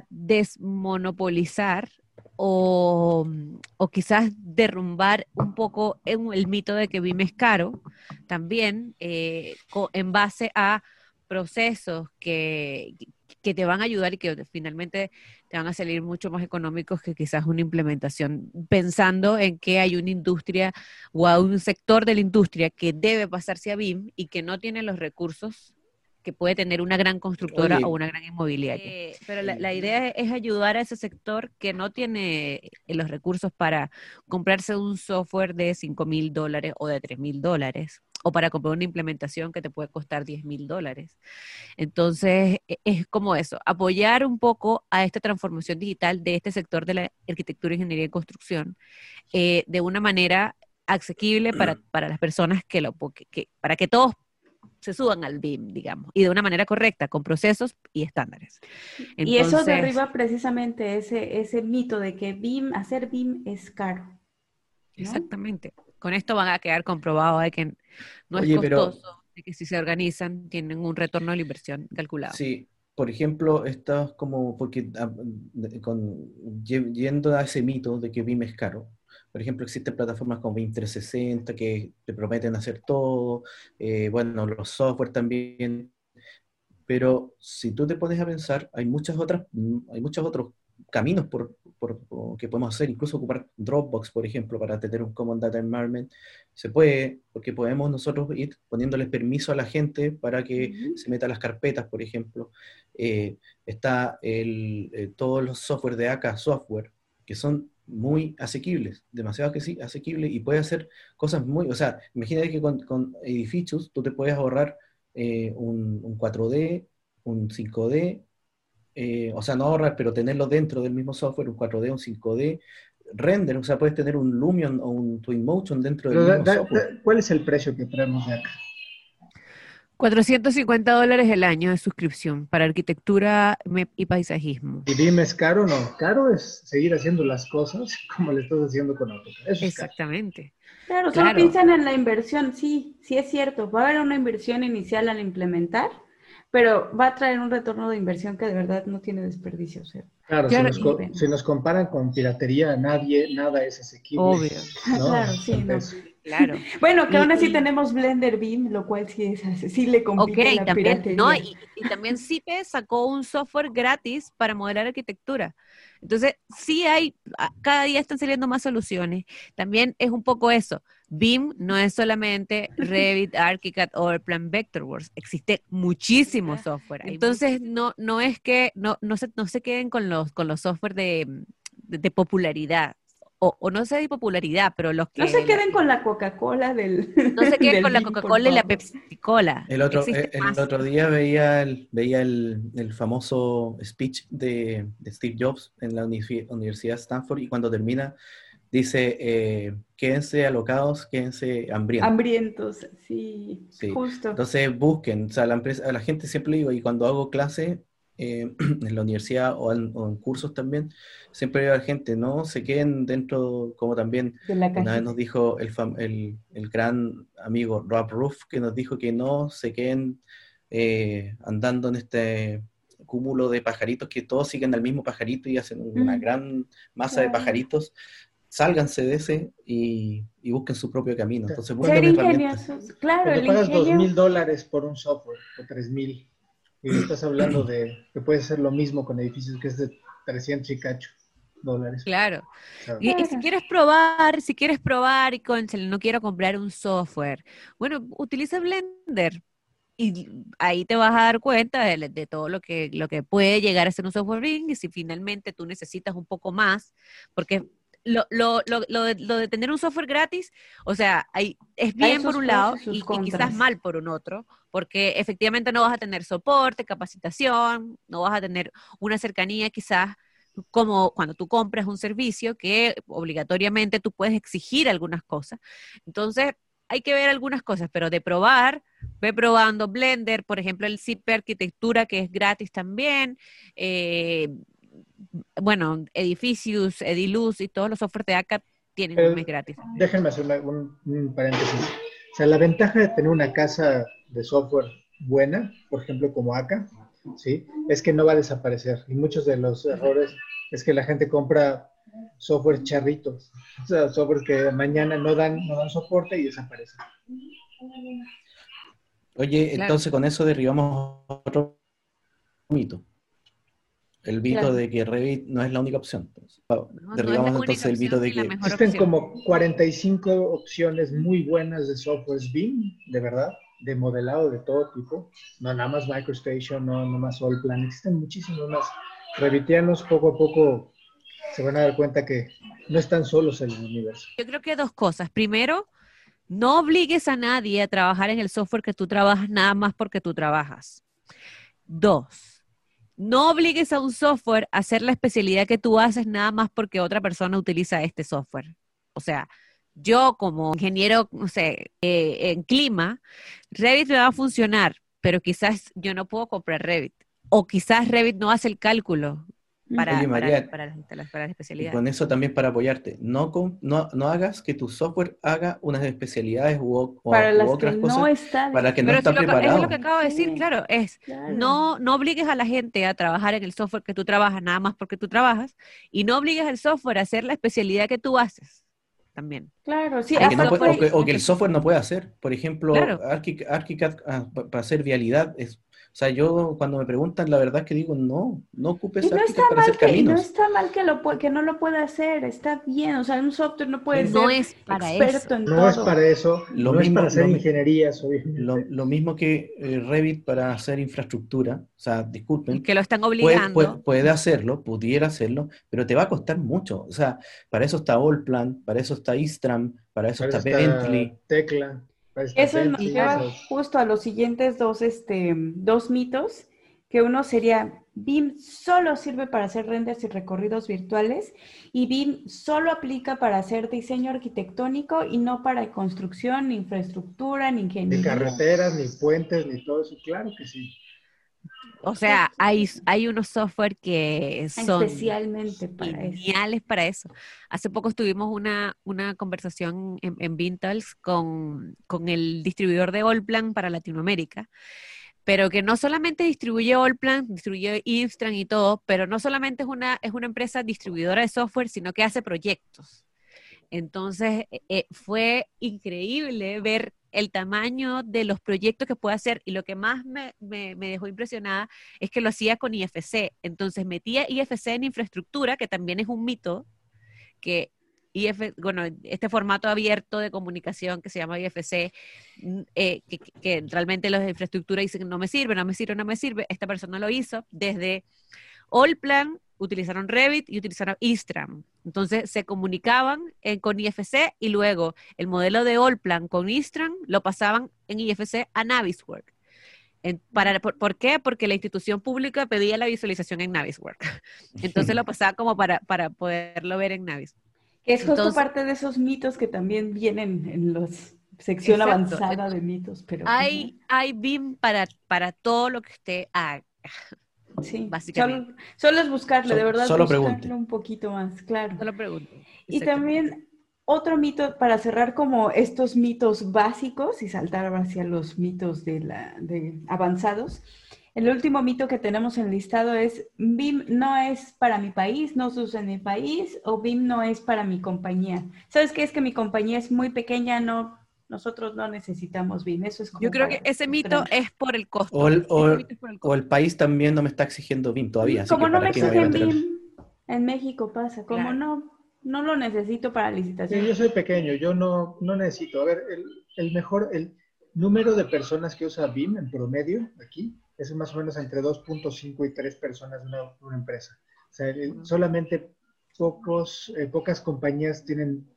desmonopolizar o, o, quizás derrumbar un poco el mito de que BIM es caro, también eh, en base a procesos que, que te van a ayudar y que finalmente te van a salir mucho más económicos que quizás una implementación, pensando en que hay una industria o a un sector de la industria que debe pasarse a BIM y que no tiene los recursos que puede tener una gran constructora o una gran inmobiliaria. Eh, pero la, la, idea es ayudar a ese sector que no tiene los recursos para comprarse un software de 5 mil dólares o de 3 mil dólares o para comprar una implementación que te puede costar 10 mil dólares. Entonces, e, es como eso, apoyar un poco a esta transformación digital de este sector de la arquitectura, ingeniería y construcción eh, de una manera asequible para, [CLEARS THROAT] para las personas que lo, que, para que todos se suban al BIM, digamos, y de una manera correcta, con procesos y estándares. y eso derriba precisamente ese, ese mito de que BIM, hacer BIM es caro. Exactamente. Con esto van a quedar comprobado de que no es costoso, de que si se organizan tienen un retorno de la inversión calculado. Sí, por ejemplo, estás como, porque ah, con, yendo a ese mito de que BIM es caro, por ejemplo, existen plataformas como BIM 360 que te prometen hacer todo, eh, bueno, los software también, pero si tú te pones a pensar, hay muchas otras, hay muchos otros caminos por, que podemos hacer, incluso ocupar Dropbox, por ejemplo, para tener un Common Data Environment, se puede, porque podemos nosotros ir poniéndoles permiso a la gente para que se meta las carpetas, por ejemplo. Eh, está el, eh, todos los software de AK Software, que son muy asequibles, demasiado que sí, asequibles, y puede hacer cosas muy, o sea, imagínate que con, con edificios tú te puedes ahorrar eh, un, un 4D, un 5D, eh, o sea, no ahorrar, pero tenerlo dentro del mismo software, un 4D, un 5D, render, o sea, puedes tener un Lumion o un Twinmotion dentro del mismo software. ¿Cuál es el precio que traemos de acá? 450 dólares el año de suscripción para arquitectura y paisajismo. ¿Y dime, es caro o no? Caro es seguir haciendo las cosas [LAUGHS] como le estás haciendo con AutoCAD. Exactamente. Claro, solo piensan en la inversión, sí, sí es cierto. Va a haber una inversión inicial al implementar, pero va a traer un retorno de inversión que de verdad no tiene desperdicio. claro, si nos, comparan con piratería, nadie, nada es asequible. Obvio. [LAUGHS] Claro, sí, Claro. [LAUGHS] Bueno, que aún así tenemos Blender Beam, lo cual sí es sí le compite la también, piratería. No, y, y, también CIPE sacó un software gratis para modelar arquitectura. Entonces, sí hay, cada día están saliendo más soluciones. También es un poco eso. BIM no es solamente Revit, [LAUGHS] ArchiCAD o Plan Vectorworks. Existe muchísimo software. Entonces, no, no es que, no, no, se, no se queden con los, con los software de, de popularidad o, no sé de popularidad, pero los que... No se queden con la [LAUGHS] Coca-Cola del... No se queden con la Coca-Cola y la Pepsi-Cola. El otro, eh, el, otro día veía el, veía el, el famoso speech de, de, Steve Jobs en la Universidad de Stanford y cuando termina dice, eh, quédense alocados, quédense hambrientos. Hambrientos, sí, Sí. justo. Entonces busquen, o sea, la empresa, a la gente siempre le digo, y cuando hago clase eh, [CLEARS THROAT] en la universidad o en, o en cursos también, siempre digo a la gente, no se queden dentro, como también de la una vez nos dijo el, fam- el, el gran amigo Rob Roof, que nos dijo que no se queden eh, andando en este cúmulo de pajaritos, que todos siguen al mismo pajarito y hacen una Mm, gran masa de pajaritos. Sálganse de ese y, y busquen su propio camino. Entonces Ser ingeniosos, claro, Cuando pagas dos ingenio. mil dólares por un software o tres mil y estás hablando de que puede ser lo mismo con edificios que es de 300 y cacho dólares. Claro. ¿sabes? Y, y si Claro. quieres probar, si quieres probar y no quiero comprar un software, bueno, utiliza Blender y ahí te vas a dar cuenta de, de todo lo que, lo que puede llegar a ser un software Bing y si finalmente tú necesitas un poco más, porque lo, lo, lo, lo de, lo de tener un software gratis, o sea, hay, es bien por un lado y quizás mal por un otro, porque efectivamente no vas a tener soporte, capacitación, no vas a tener una cercanía quizás como cuando tú compras un servicio que obligatoriamente tú puedes exigir algunas cosas. Entonces, hay que ver algunas cosas, pero de probar, ve probando Blender, por ejemplo, el CIP Arquitectura, que es gratis también. eh, bueno, Edificius, Ediluz y todos los softwares de ACA tienen Pero- un mes gratis. Déjenme hacer una- un, un paréntesis. O sea, la ventaja de tener una casa de software buena, por ejemplo, como ACA, ¿sí? es que no va a desaparecer. Y muchos de los errores es que la gente compra software charritos, o sea, software que mañana no dan, no dan soporte y desaparecen. Oye, Claro. entonces con eso derribamos otro mito. El mito Claro. de que Revit no es la única opción. Entonces, No, no derribamos entonces el mito opción de que Existen opción. como 45 opciones muy buenas de softwares BIM, de verdad, de modelado de todo tipo. No nada más MicroStation, no nada más Allplan, existen muchísimos más. Revitianos poco a poco se van a dar cuenta que no están solos en el universo. Yo creo que dos cosas. Primero, no obligues a nadie a trabajar en el software que tú trabajas nada más porque tú trabajas. Dos, no obligues a un software a hacer la especialidad que tú haces nada más porque otra persona utiliza este software. O sea, yo como ingeniero, no sé, eh, en clima, Revit me va a funcionar, pero quizás yo no puedo comprar Revit. O quizás Revit no hace el cálculo para, Oye, María, para las- para las- para las Y especialidades. con eso también para apoyarte. No, con- no, no hagas que tu software haga unas especialidades u, o- o- Para u las que otras no cosas está. para que no Pero está si lo que- preparado. es lo que acabo de decir, Sí. claro, es Claro. no, no obligues a la gente a trabajar en el software que tú trabajas nada más porque tú trabajas y no obligues al software a hacer la especialidad que tú haces también. Claro, sí, que, no puede- o que- o que el software no puede hacer. Por ejemplo, Claro. ArchiCAD ah, pa- para hacer vialidad es, sea, yo cuando me preguntan, la verdad es que digo, no, no ocupes Y no está para mal hacer que, y no está mal que, lo, que no lo pueda hacer, está bien, o sea, un software no puede No ser es para experto eso. en No todo. es para eso, Lo no mismo- es para hacer ingenierías, obviamente. Lo, lo mismo que eh, Revit para hacer infraestructura, o sea, disculpen, Y que lo están obligando. puede- puede hacerlo, pudiera hacerlo, pero te va a costar mucho. O sea, para eso está Allplan, para eso está Istram, para eso Para está está Bentley. Tecla. Para eso nos lleva justo a los siguientes dos, este, dos mitos, que uno sería BIM solo sirve para hacer renders y recorridos virtuales y BIM solo aplica para hacer diseño arquitectónico y no para construcción, ni infraestructura, ni Ni ingeniería. carreteras, ni puentes, ni todo eso. Claro que sí. O sea, hay, hay unos software que son Especialmente para eso. geniales para eso. Hace poco tuvimos una, una conversación en, en Vintals con, con el distribuidor de Allplan para Latinoamérica, pero que no solamente distribuye Allplan, distribuye Instran y todo, pero no solamente es una, es una empresa distribuidora de software, sino que hace proyectos. Entonces, eh, eh, fue increíble ver el tamaño de los proyectos que puede hacer y lo que más me, me- me dejó impresionada es que lo hacía con IFC. Entonces metía IFC en infraestructura, que también es un mito, que IF, bueno, este formato abierto de comunicación que se llama IFC, mm, eh, que, que- realmente los de infraestructura dicen no me sirve, no me sirve, no me sirve. Esta persona lo hizo desde Allplan, utilizaron Revit y utilizaron Istram. Entonces se comunicaban con IFC y luego el modelo de Allplan con Istram lo pasaban en IFC a Naviswork. En- para, por, por qué? Porque la institución pública pedía la visualización en Naviswork. [LAUGHS] Entonces lo pasaba como para, para poderlo ver en Navis. Que es justo parte de esos mitos que también vienen en la sección avanzada de mitos. Pero, hay, hay BIM para, para todo lo que usted haga. Sí, básicamente. Solo, es buscarle, de verdad, solo buscarle un poquito más, claro. Solo pregunte. Y también otro mito para cerrar como estos mitos básicos y saltar hacia los mitos de, la, de avanzados. El último mito que tenemos en listado es BIM no es para mi país, no se usa en mi país o BIM no es para mi compañía. ¿Sabes qué? Es que mi compañía es muy pequeña, no, nosotros no necesitamos BIM. Eso es Yo creo que ese mito es por el costo. O el, país también no me está exigiendo BIM todavía. Como no me exigen BIM, en México pasa. Como no, no lo necesito para licitación. Sí, yo soy pequeño, yo no, no necesito. A ver, el, el mejor, el número de personas que usa BIM en promedio aquí es más o menos entre 2.5 y 3 personas de una, empresa. O sea, solamente pocos, eh, pocas compañías tienen,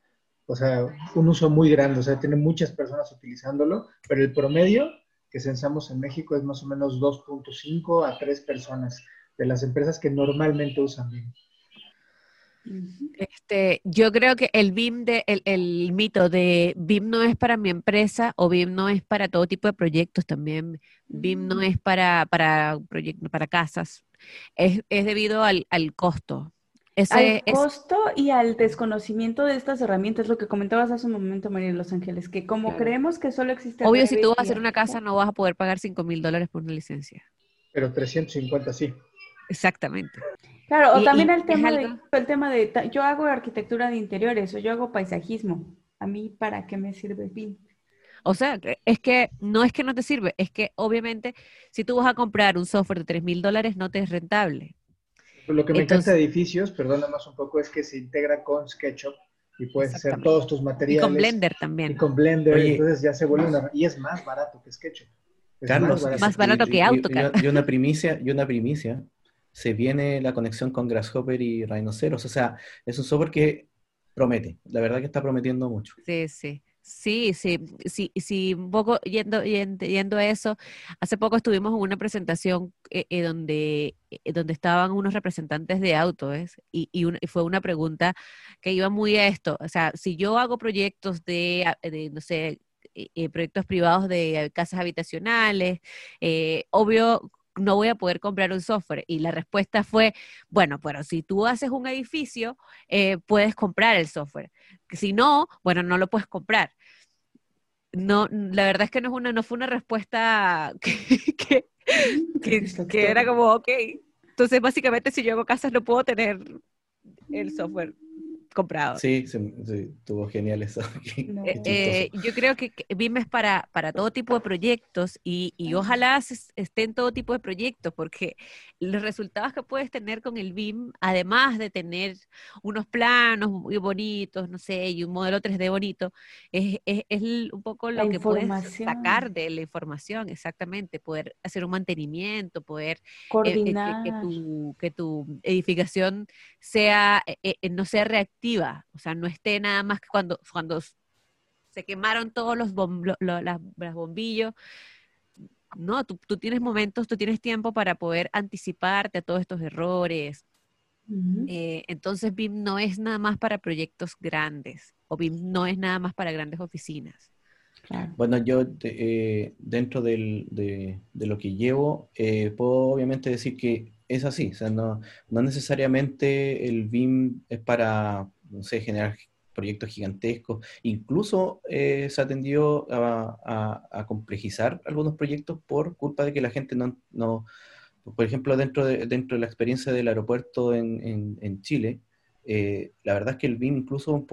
o sea, un uso muy grande, o sea, tienen muchas personas utilizándolo, pero el promedio que censamos en México es más o menos 2.5 a 3 personas de las empresas que normalmente usan BIM. Este, yo creo que el BIM de, el, mito de BIM no es para mi empresa o BIM no es para todo tipo de proyectos también. BIM no mm. es para, para proyectos, para casas. Es, debido al, costo. Al costo y al desconocimiento de estas herramientas, lo que comentabas hace un momento, María de Los Ángeles, que como creemos que solo existe... Obvio, si tú vas a hacer una casa, no vas a poder pagar 5 mil dólares por una licencia. Pero 350 sí. Exactamente. Claro, o también el, tema de, el tema de, yo hago arquitectura de interiores o yo hago paisajismo. ¿A mí para qué me sirve el BIM? O sea, es que no es que no te sirve, es que obviamente si tú vas a comprar un software de 3 mil dólares no te es rentable. Lo que me encanta de edificios, perdona más un poco, es que se integra con SketchUp y puedes hacer todos tus materiales. Y con Blender también. Y con Blender, entonces ya se vuelve una... Y es más barato que SketchUp. Carlos, más barato, que AutoCAD. y, una primicia, y una primicia se viene la conexión con Grasshopper y Rhinoceros. O sea, es un software que promete, la verdad que está prometiendo mucho. Sí, sí. Sí, sí, sí, sí, un poco yendo, yendo, a eso, hace poco estuvimos en una presentación eh, eh, donde, eh, donde estaban unos representantes de autos y, y, fue una pregunta que iba muy a esto, o sea, si yo hago proyectos de, de no sé, proyectos privados de casas habitacionales, obvio, no voy a poder comprar un software. Y la respuesta fue, bueno, pero si tú haces un edificio, eh, puedes comprar el software. Si no, bueno, no lo puedes comprar. No, la verdad es que no, es una, no fue una respuesta [LAUGHS] que, que era como, ok. Entonces, básicamente, si yo hago casas, no puedo tener el software comprado. Sí, sí, estuvo genial eso. [LAUGHS] Eh, eh, yo creo que BIM es para, para todo tipo de proyectos y, y ojalá esté en todo tipo de proyectos, porque los resultados que puedes tener con el BIM, además de tener unos planos muy bonitos, no sé, y un modelo 3D bonito, es, es, es un poco lo que puedes sacar de la información, exactamente, poder hacer un mantenimiento, poder eh, coordinar que, tu, que tu edificación sea, no sea reactiva o sea, no esté nada más que cuando, cuando se quemaron todos los, las, bombillos. No, tú, tienes momentos, tú tienes tiempo para poder anticiparte a todos estos errores. Eh, entonces BIM no es nada más para proyectos grandes o BIM no es nada más para grandes oficinas. Bueno, yo eh, dentro de, lo que llevo, eh, puedo obviamente decir que es así, o sea, no, no necesariamente el BIM es para no sé, generar proyectos gigantescos. Incluso eh, se atendió a, a, complejizar algunos proyectos por culpa de que la gente no, no por ejemplo, dentro de, dentro de la experiencia del aeropuerto en, en, Chile, eh, la verdad es que el BIM incluso,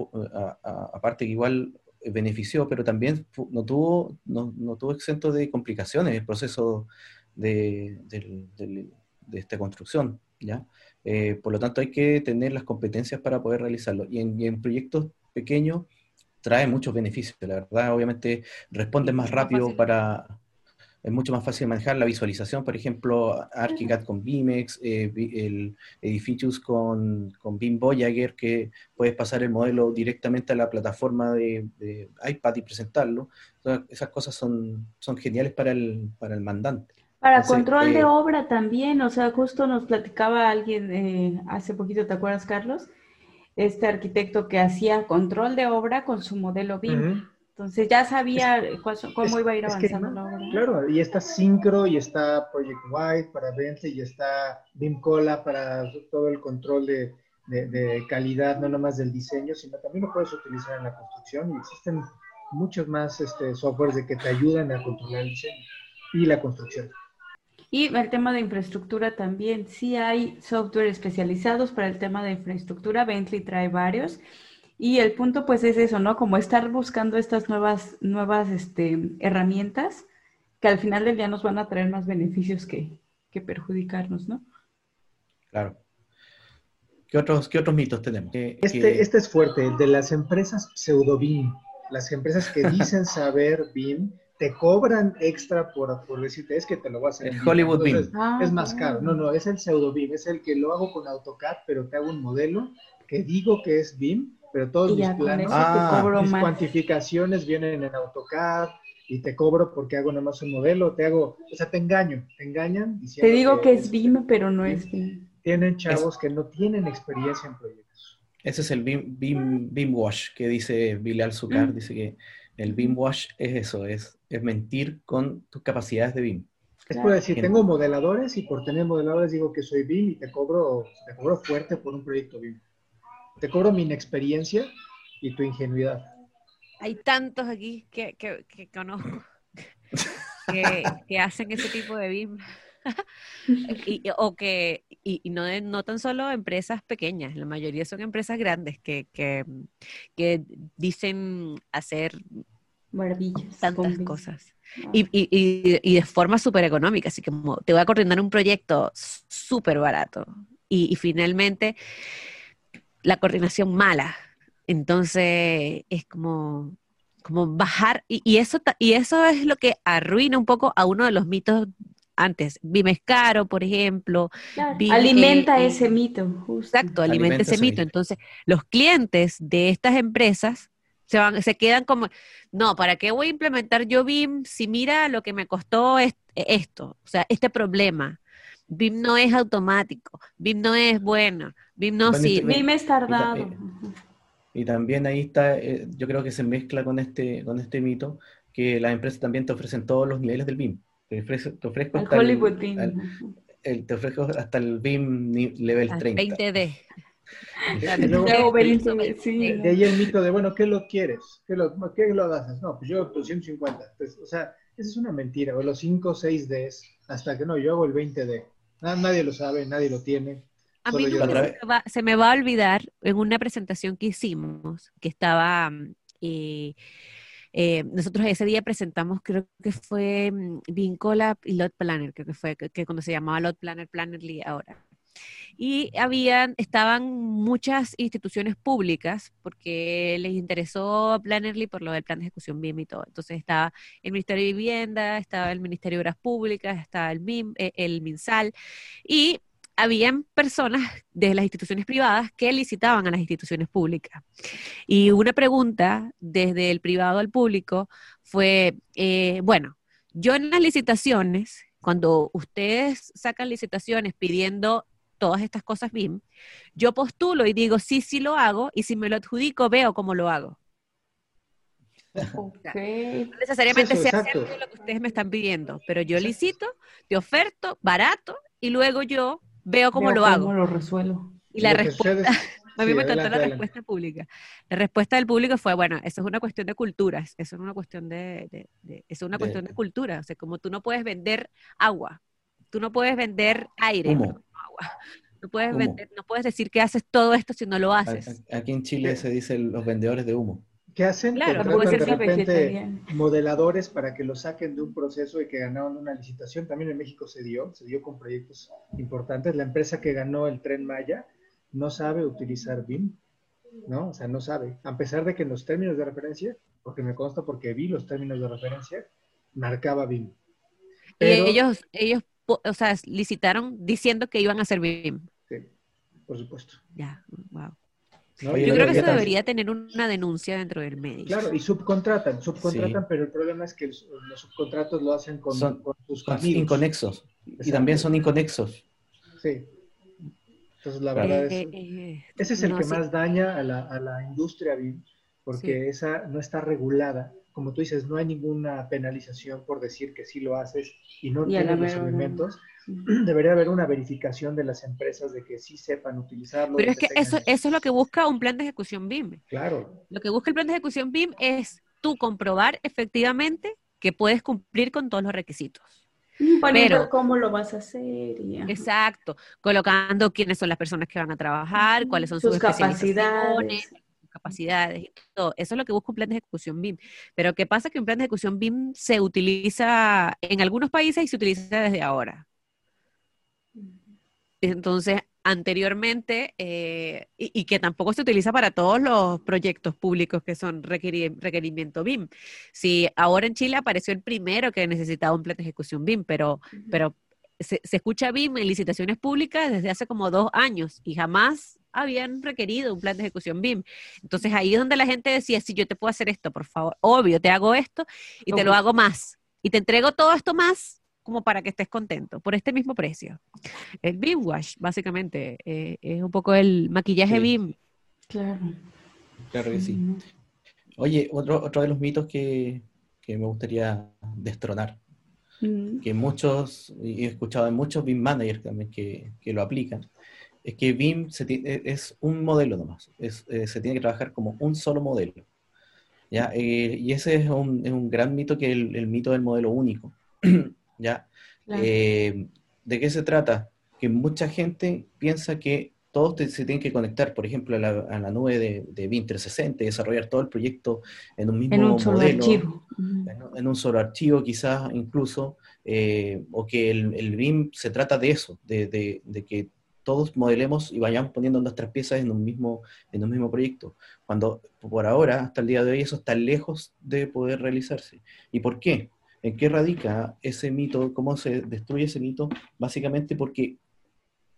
aparte que igual benefició, pero también no tuvo, no, no tuvo exento de complicaciones el proceso de, de, de esta construcción, ¿ya? Eh, por lo tanto, hay que tener las competencias para poder realizarlo. Y en, proyectos pequeños trae muchos beneficios, la verdad. Obviamente responde más rápido para... Es mucho más fácil manejar la visualización, por ejemplo, ArchiCAD con Bimex, eh, el Edificius con, con BIM Voyager, que puedes pasar el modelo directamente a la plataforma de, iPad y presentarlo. esas cosas son, son geniales para el, para el mandante. Para control de obra también, o sea, justo nos platicaba alguien eh, hace poquito, ¿te acuerdas, Carlos? este arquitecto que hacía control de obra con su modelo BIM. Entonces ya sabía cómo iba a ir avanzando la obra. Claro, y está Syncro, y está Project White para Bentley, y está BIM Cola para todo el control de, de, calidad, no nomás del diseño, sino también lo puedes utilizar en la construcción. Y existen muchos más este, softwares de que te ayudan a controlar el diseño y la construcción. Y el tema de infraestructura también. Sí hay software especializados para el tema de infraestructura. Bentley trae varios. Y el punto pues es eso, ¿no? Como estar buscando estas nuevas, nuevas este, herramientas que al final del día nos van a traer más beneficios que, perjudicarnos, ¿no? Claro. ¿Qué otros, qué otros mitos tenemos? Este, este es fuerte, el de las empresas pseudo-BIM. Las empresas que dicen saber BIM te cobran extra por, por decirte, es que te lo voy a hacer. El Hollywood BIM. Ah, es más caro. No, no, es el pseudo BIM, es el que lo hago con AutoCAD, pero te hago un modelo que digo que es BIM, pero todos mis planos, ah, mis cuantificaciones vienen en AutoCAD y te cobro porque hago nomás un modelo, te hago, o sea, te engaño, te engañan Te digo que, es BIM, pero no es BIM. Tienen chavos que no tienen experiencia en proyectos. Ese es el BIM, BIM, BIM Wash que dice Bilal Zucar, mm. dice que el BIM Wash es eso, es, es mentir con tus capacidades de BIM. Es por decir, tengo modeladores y por tener modeladores digo que soy BIM y te cobro, te cobro fuerte por un proyecto BIM. Te cobro mi inexperiencia y tu ingenuidad. Hay tantos aquí que, que, que conozco [LAUGHS] que, hacen ese tipo de BIM. [LAUGHS] y, o que, y, no, no tan solo empresas pequeñas, la mayoría son empresas grandes que, que, que dicen hacer maravillas tantas cosas. Y, y, y, de forma súper económica, así como te voy a coordinar un proyecto súper barato. Y, finalmente la coordinación mala. Entonces es como, como bajar, y, eso, y eso es lo que arruina un poco a uno de los mitos antes. BIM es caro, por ejemplo. alimenta ese mito. Exacto, alimenta, ese mito. Entonces, los clientes de estas empresas se, van, se quedan como, no, ¿para qué voy a implementar yo BIM si mira lo que me costó esto? O sea, este problema. BIM no es automático, BIM no es bueno, BIM no sirve. BIM es tardado. Y también, ahí está, eh, yo creo que se mezcla con este, con este mito, que las empresas también te ofrecen todos los niveles del BIM. Te ofrezco, te ofrezco hasta el, te ofrezco hasta el BIM level 30. 20D. [LAUGHS] de ahí el mito de, bueno, ¿qué lo quieres? ¿Qué lo, qué lo haces? No, pues yo 250. Pues, o sea, esa es una mentira. O los 5 o 6 Ds, hasta que no, yo hago el 20D. Nadie lo sabe, nadie lo tiene. A mí se, me va, a olvidar en una presentación que hicimos, que estaba, eh, eh, nosotros ese día presentamos, creo que fue mm, Vincola y Lot Planner, creo que fue, que, cuando se llamaba Lot Planner, Plannerly ahora. Y habían, estaban muchas instituciones públicas porque les interesó a Plannerly por lo del plan de ejecución BIM y todo. Entonces estaba el Ministerio de Vivienda, estaba el Ministerio de Obras Públicas, estaba el, MIM, eh, el MinSal y habían personas de las instituciones privadas que licitaban a las instituciones públicas. Y una pregunta desde el privado al público fue, eh, bueno, yo en las licitaciones, cuando ustedes sacan licitaciones pidiendo todas estas cosas BIM, yo postulo y digo, sí, sí lo hago, y si me lo adjudico, veo cómo lo hago. Okay. No necesariamente sea lo que ustedes me están pidiendo, pero yo licito, te oferto barato y luego yo veo cómo lo hago. lo resuelvo. Y la respuesta, [LAUGHS] a mí me encantó la respuesta pública. La respuesta del público fue, bueno, eso es una cuestión de cultura, eso es una cuestión de, eso es una cuestión de cultura, o sea, como tú no puedes vender agua, tú no puedes vender aire, agua. [LAUGHS] No puedes, vender, no puedes decir que haces todo esto si no lo haces. Aquí en Chile se dice los vendedores de humo. ¿Qué hacen? Claro, de repente modeladores para que lo saquen de un proceso y que ganaron una licitación. También en México se dio, se dio con proyectos importantes. La empresa que ganó el Tren Maya no sabe utilizar BIM, ¿no? O sea, no sabe. A pesar de que en los términos de referencia, porque me consta porque vi los términos de referencia, marcaba BIM. y ellos, ellos, o sea, licitaron diciendo que iban a hacer BIM. Sí, por supuesto. Ya, wow. Yo creo que eso debería tener una denuncia dentro del medio. Claro, y subcontratan, subcontratan, pero el problema es que los, subcontratos lo hacen con, sus inconexos. Y también son inconexos. Sí. Entonces, la verdad Eh, es, eh, ese es el no, que sí. más daña a la, a la industria BIM, porque esa no está regulada. Como tú dices, no hay ninguna penalización por decir que sí lo haces y no Y tienes los elementos. [CLEARS THROAT] Debería haber una verificación de las empresas de que sí sepan utilizarlo. Pero es que eso, eso es lo que busca un plan de ejecución BIM. Claro, Lo que busca el plan de ejecución BIM es tú comprobar efectivamente que puedes cumplir con todos los requisitos. Poniendo Pero- cómo lo vas a hacer. Exacto, colocando quiénes son las personas que van a trabajar, cuáles son sus, Sus especializaciones, capacidades. Capacidades y todo. Eso es lo que busca un plan de ejecución BIM. Pero ¿qué pasa? Que un plan de ejecución BIM se utiliza en algunos países y se utiliza desde ahora. Entonces, anteriormente, eh, y, y que tampoco se utiliza para todos los proyectos públicos que son requeri- requerimiento BIM. Si ahora en Chile apareció el primero que necesitaba un plan de ejecución BIM, pero, pero se, se escucha BIM en licitaciones públicas desde hace como dos años y jamás habían requerido un plan de ejecución BIM. Entonces ahí es donde la gente decía, si yo te puedo hacer esto, por favor, obvio, te hago esto y te lo hago más. Y te entrego todo esto más como para que estés contento, por este mismo precio. El BIM Wash, básicamente, eh, es un poco el maquillaje Sí. BIM. Claro. Claro que sí. Oye, otro, otro de los mitos que, que me gustaría destronar, Ujú. que muchos, y he escuchado de muchos BIM managers también que, que lo aplican, es que BIM se e- es un modelo nomás, es, eh, se tiene que trabajar como un solo modelo. ¿ya? Eh, y ese es un, es un gran mito que es el, el mito del modelo único. [CLEARS THROAT] ¿ya? Claro. Eh, ¿De qué se trata? Que mucha gente piensa que todos te- se tienen que conectar, por ejemplo, a la, a la nube de, de BIM 360 y desarrollar todo el proyecto en un mismo en un solo modelo, archivo. En, en un solo archivo quizás incluso, eh, o que el, el BIM se trata de eso, de, de- de que todos modelemos y vayamos poniendo nuestras piezas en un mismo, en un mismo proyecto, cuando por ahora, hasta el día de hoy, eso está lejos de poder realizarse. ¿Y por qué? ¿En qué radica ese mito? ¿Cómo se destruye ese mito? Básicamente porque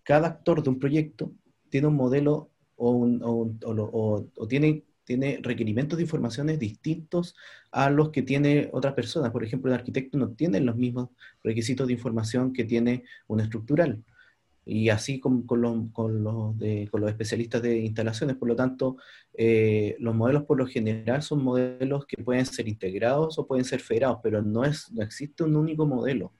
cada actor de un proyecto tiene un modelo o, tiene, tiene requerimientos de informaciones distintos a los que tiene otras personas. Por ejemplo, un arquitecto no tiene los mismos requisitos de información que tiene un estructural. Y así con, con los, con los de- con los especialistas de instalaciones. Por lo tanto, eh, los modelos por lo general son modelos que pueden ser integrados o pueden ser federados, pero no, es, no existe un único modelo.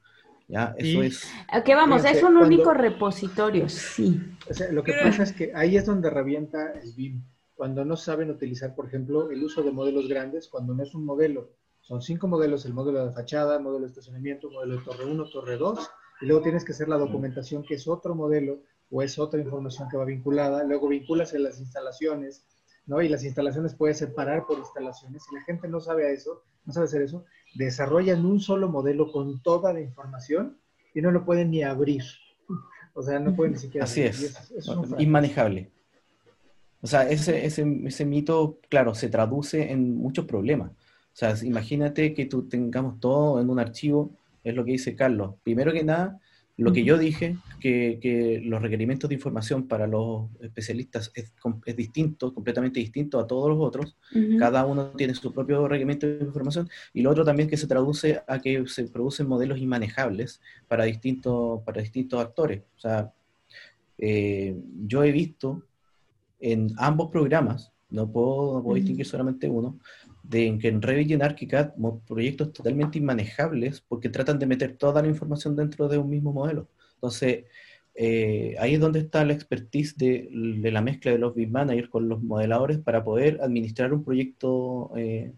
¿ya? Eso Y- es... ¿A qué vamos? Es un cuando- único repositorio, sí. O sea, lo que pasa es que ahí es donde revienta el BIM. Cuando no saben utilizar, por ejemplo, el uso de modelos grandes, cuando no es un modelo. Son cinco modelos, el modelo de fachada, el modelo de estacionamiento, el modelo de torre 1, torre 2, y luego tienes que hacer la documentación que es otro modelo o es otra información que va vinculada. Luego vinculas en las instalaciones, ¿no? Y las instalaciones puedes separar por instalaciones. Si la gente no sabe eso, no sabe hacer eso, desarrollan un solo modelo con toda la información y no lo pueden ni abrir. [LAUGHS] O sea, no pueden ni siquiera Así abrir. Es, eso- eso es inmanejable. O sea, ese, ese, ese mito, claro, se traduce en muchos problemas. O sea, imagínate que tú tengamos todo en un archivo, es lo que dice Carlos. Primero que nada, lo que yo dije, que, que los requerimientos de información para los especialistas es, distinto, completamente distinto a todos los otros. Cada uno tiene su propio requerimiento de información y lo otro también que se traduce a que se producen modelos inmanejables para distintos, para distintos actores. O sea, eh, yo he visto en ambos programas, no puedo, no puedo Ujú. distinguir solamente uno, de que en Revit y en ArchiCAD proyectos totalmente inmanejables porque tratan de meter toda la información dentro de un mismo modelo. Entonces, eh, ahí es donde está la expertise de, de la mezcla de los BIM managers con los modeladores para poder administrar un proyecto eh,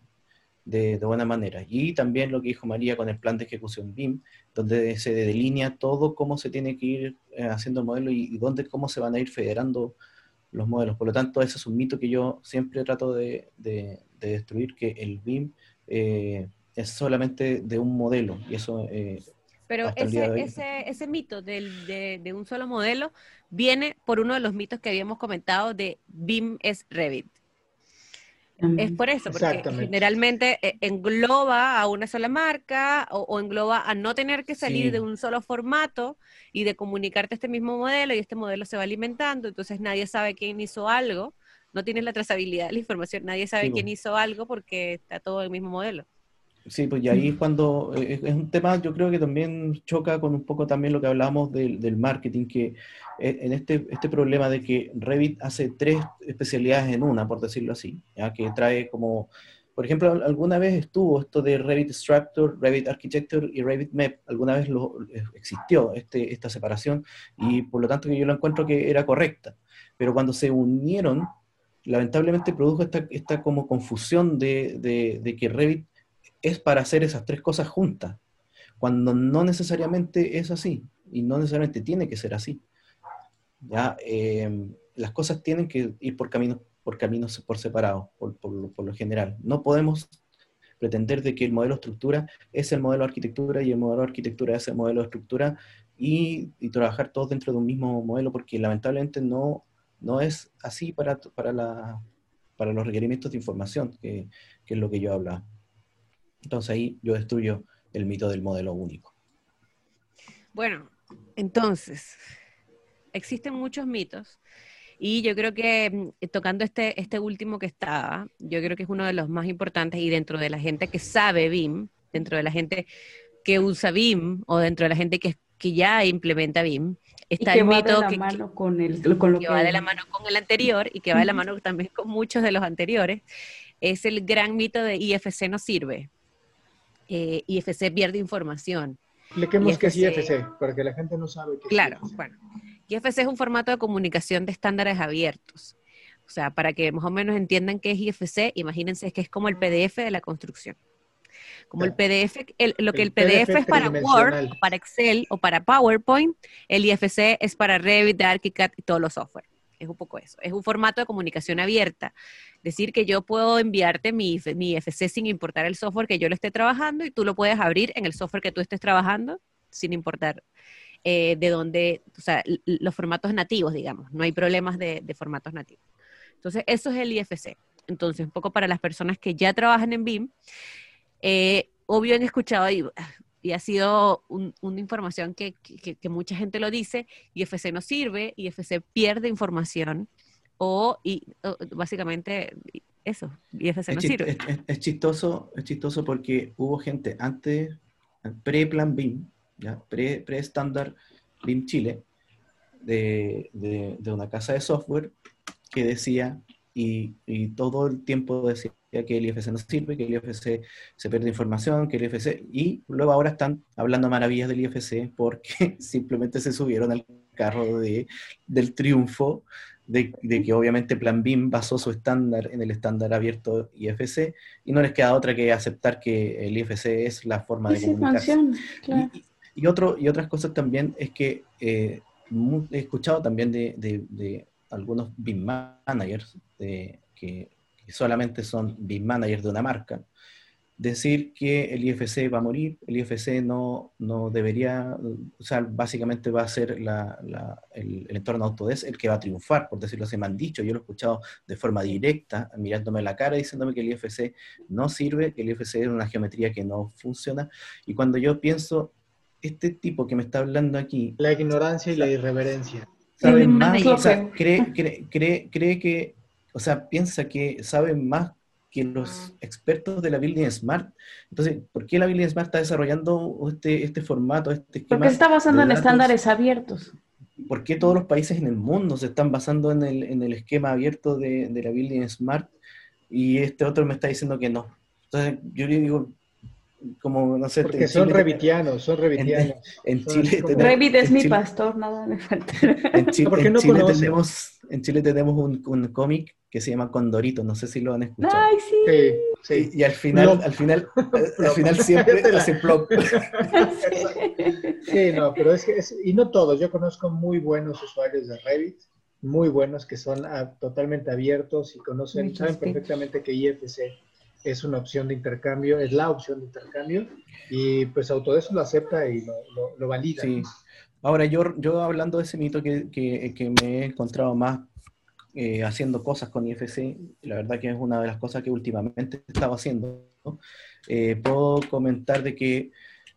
de, de buena manera. Y también lo que dijo María con el plan de ejecución BIM, donde se delinea todo cómo se tiene que ir eh, haciendo el modelo y, y dónde, cómo se van a ir federando los modelos. Por lo tanto, ese es un mito que yo siempre trato de- de destruir, que el BIM eh, es solamente de un modelo. Y eso eh, Pero ese, hoy. ese, ese mito del- de, de un solo modelo viene por uno de los mitos que habíamos comentado de BIM es Revit. Es por eso, porque Exactamente. generalmente eh, engloba a una sola marca o, o engloba a no tener que salir Sí. de un solo formato y de comunicarte este mismo modelo y este modelo se va alimentando, entonces nadie sabe quién hizo algo, no tienes la trazabilidad de la información, nadie sabe Sí, quién hizo algo porque está todo el mismo modelo. Sí, pues y ahí cuando eh, es un tema, yo creo que también choca con un poco también lo que hablábamos del, del marketing, que eh, en este, este problema de que Revit hace tres especialidades en una, por decirlo así, ¿ya? que trae como, por ejemplo, alguna vez estuvo esto de Revit Structure, Revit Architecture y Revit Map, alguna vez lo, existió este, esta separación y por lo tanto yo lo encuentro que era correcta, pero cuando se unieron, lamentablemente produjo esta, como confusión de, que Revit es para hacer esas tres cosas juntas, cuando no necesariamente es así y no necesariamente tiene que ser así. ¿ya? Em, las cosas tienen que ir por caminos por caminos por separado, por, lo general. No podemos pretender de que el modelo estructura es el modelo de arquitectura y el modelo de arquitectura es el modelo de estructura y, y, trabajar todos dentro de un mismo modelo porque lamentablemente no, no es así para, para, la, para los requerimientos de información, que, que es lo que yo hablaba. Entonces ahí yo destruyo el mito del modelo único. Bueno, entonces, existen muchos mitos y yo creo que mm, tocando este, este último que estaba, yo creo que es uno de los más importantes y dentro de la gente que sabe BIM, dentro de la gente que usa BIM o dentro de la gente que, que ya implementa BIM, está el mito que, con el, con lo que va de la mano con el anterior y que va de la mano también con muchos de los anteriores, es el gran mito de IFC no sirve eh, IFC pierde información. Expliquemos qué es IFC, para que la gente no sabe qué claro, es IFC. bueno. IFC es un formato de comunicación de estándares abiertos. O sea, para que más o menos entiendan qué es IFC, imagínense que es como el PDF de la construcción. Como el PDF, lo que el, PDF, es para Word, para Excel o para PowerPoint, el IFC es para Revit, ArchiCAD y todos los software. Es un poco eso. Es un formato de comunicación abierta. Decir que yo puedo enviarte mi, mi IFC sin importar el software que yo lo esté trabajando y tú lo puedes abrir en el software que tú estés trabajando sin importar eh, de dónde, o sea, los formatos nativos, digamos. No hay problemas de, de formatos nativos. Entonces, eso es el IFC. Entonces, un poco para las personas que ya trabajan en BIM, eh, obvio han escuchado y, y ha sido un, una información que, que, que, mucha gente lo dice, IFC no sirve, IFC pierde información, o, y, o básicamente eso, IFC es no sirve. Es, chistoso, es chistoso porque hubo gente antes, pre-plan BIM, pre-estándar pre BIM Chile, de, de, de, una casa de software que decía, y, y todo el tiempo decía, que el IFC no sirve, que el IFC se pierde información, que el IFC... Y luego ahora están hablando maravillas del IFC porque [LAUGHS] simplemente se subieron al carro de, del triunfo de, de, que obviamente Plan BIM basó su estándar en el estándar abierto IFC y no les queda otra que aceptar que el IFC es la forma de comunicarse. Claro. Y, y, otro, y otras cosas también es que eh, he escuchado también de, de, de algunos BIM managers de, solamente son BIM managers de una marca, decir que el IFC va a morir, el IFC no, no debería, o sea, básicamente va a ser la, la, el, el, entorno Autodesk el que va a triunfar, por decirlo así, me han dicho, yo lo he escuchado de forma directa, mirándome la cara, diciéndome que el IFC no sirve, que el IFC es una geometría que no funciona, y cuando yo pienso, este tipo que me está hablando aquí... La ignorancia y la irreverencia. Sabe más, o sea, cree, cree, cree, cree que o sea, piensa que saben más que los expertos de la Building Smart. Entonces, ¿por qué la Building Smart está desarrollando este, este formato, este esquema? Porque está basando en estándares abiertos. ¿Por qué todos los países en el mundo se están basando en el, en el esquema abierto de, de, la Building Smart? Y este otro me está diciendo que no. Entonces, yo le digo, como, no sé... Porque son Chile, revitianos, son revitianos. En, en Chile... Como... Revit es mi Chile, pastor, nada me falta. En Chile, en no Chile tenemos, en Chile tenemos un, un cómic que se llama Condorito, no sé si lo han escuchado. Ay, sí. Sí, sí. Y, y, al final, plop. al final, [LAUGHS] al final [LAUGHS] siempre hace plop. [LAUGHS] sí, no, pero es que, es, y no todos, yo conozco muy buenos usuarios de Revit, muy buenos que son a, totalmente abiertos y conocen, Muchos saben perfectamente que IFC es una opción de intercambio, es la opción de intercambio, y pues Autodesk lo acepta y lo, lo, lo valida. Sí. Ahora, yo, yo hablando de ese mito que, que, que me he encontrado más eh, haciendo cosas con IFC, la verdad que es una de las cosas que últimamente estaba haciendo, ¿no? eh, puedo comentar de que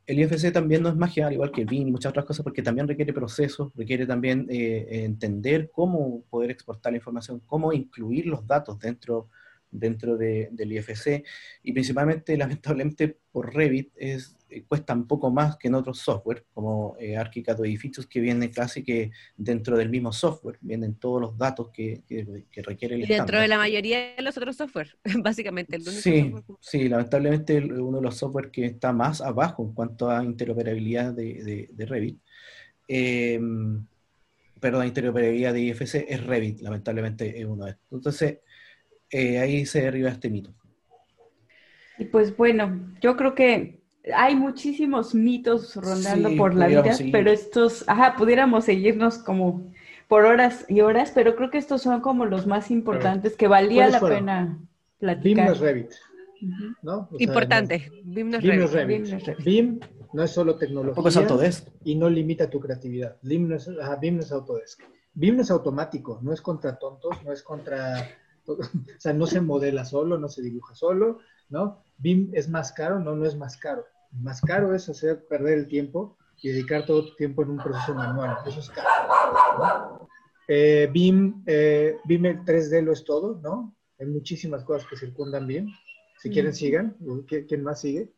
el IFC también no es magia, al igual que BIM y muchas otras cosas, porque también requiere procesos, requiere también eh, entender cómo poder exportar la información, cómo incluir los datos dentro dentro de, del IFC y principalmente, [LAUGHS] lamentablemente, por Revit es, eh, cuesta un poco más que en otros software, como eh, ArchiCAD o Edificios, que viene casi que dentro del mismo software, vienen todos los datos que, que, requiere el y dentro de la mayoría de los otros software, [LAUGHS] básicamente. El sí, sí, lamentablemente uno de los software que está más abajo en cuanto a interoperabilidad de, de, Revit. Eh, perdón, interoperabilidad de IFC es Revit, lamentablemente es uno de estos. Entonces, eh, ahí se derriba este mito. Y pues bueno, yo creo que hay muchísimos mitos rondando por la vida, pero estos, ajá, pudiéramos seguirnos como por horas y horas, pero creo que estos son como los más importantes que valía la pena platicar. BIM no es Revit, ¿no? Importante, BIM no es Revit. BIM no es solo tecnología. es Autodesk. Y no limita tu creatividad. BIM no es, BIM no es Autodesk. BIM no es automático, no es contra tontos, no es contra [LAUGHS] o sea, no se modela solo, no se dibuja solo, ¿no? BIM es más caro, no, no es más caro. Más caro es hacer perder el tiempo y dedicar todo tu tiempo en un proceso manual. Eso es caro. Eh, BIM, eh, BIM 3D lo es todo, ¿no? Hay muchísimas cosas que circundan BIM. Si quieren, sigan. ¿Quién más sigue?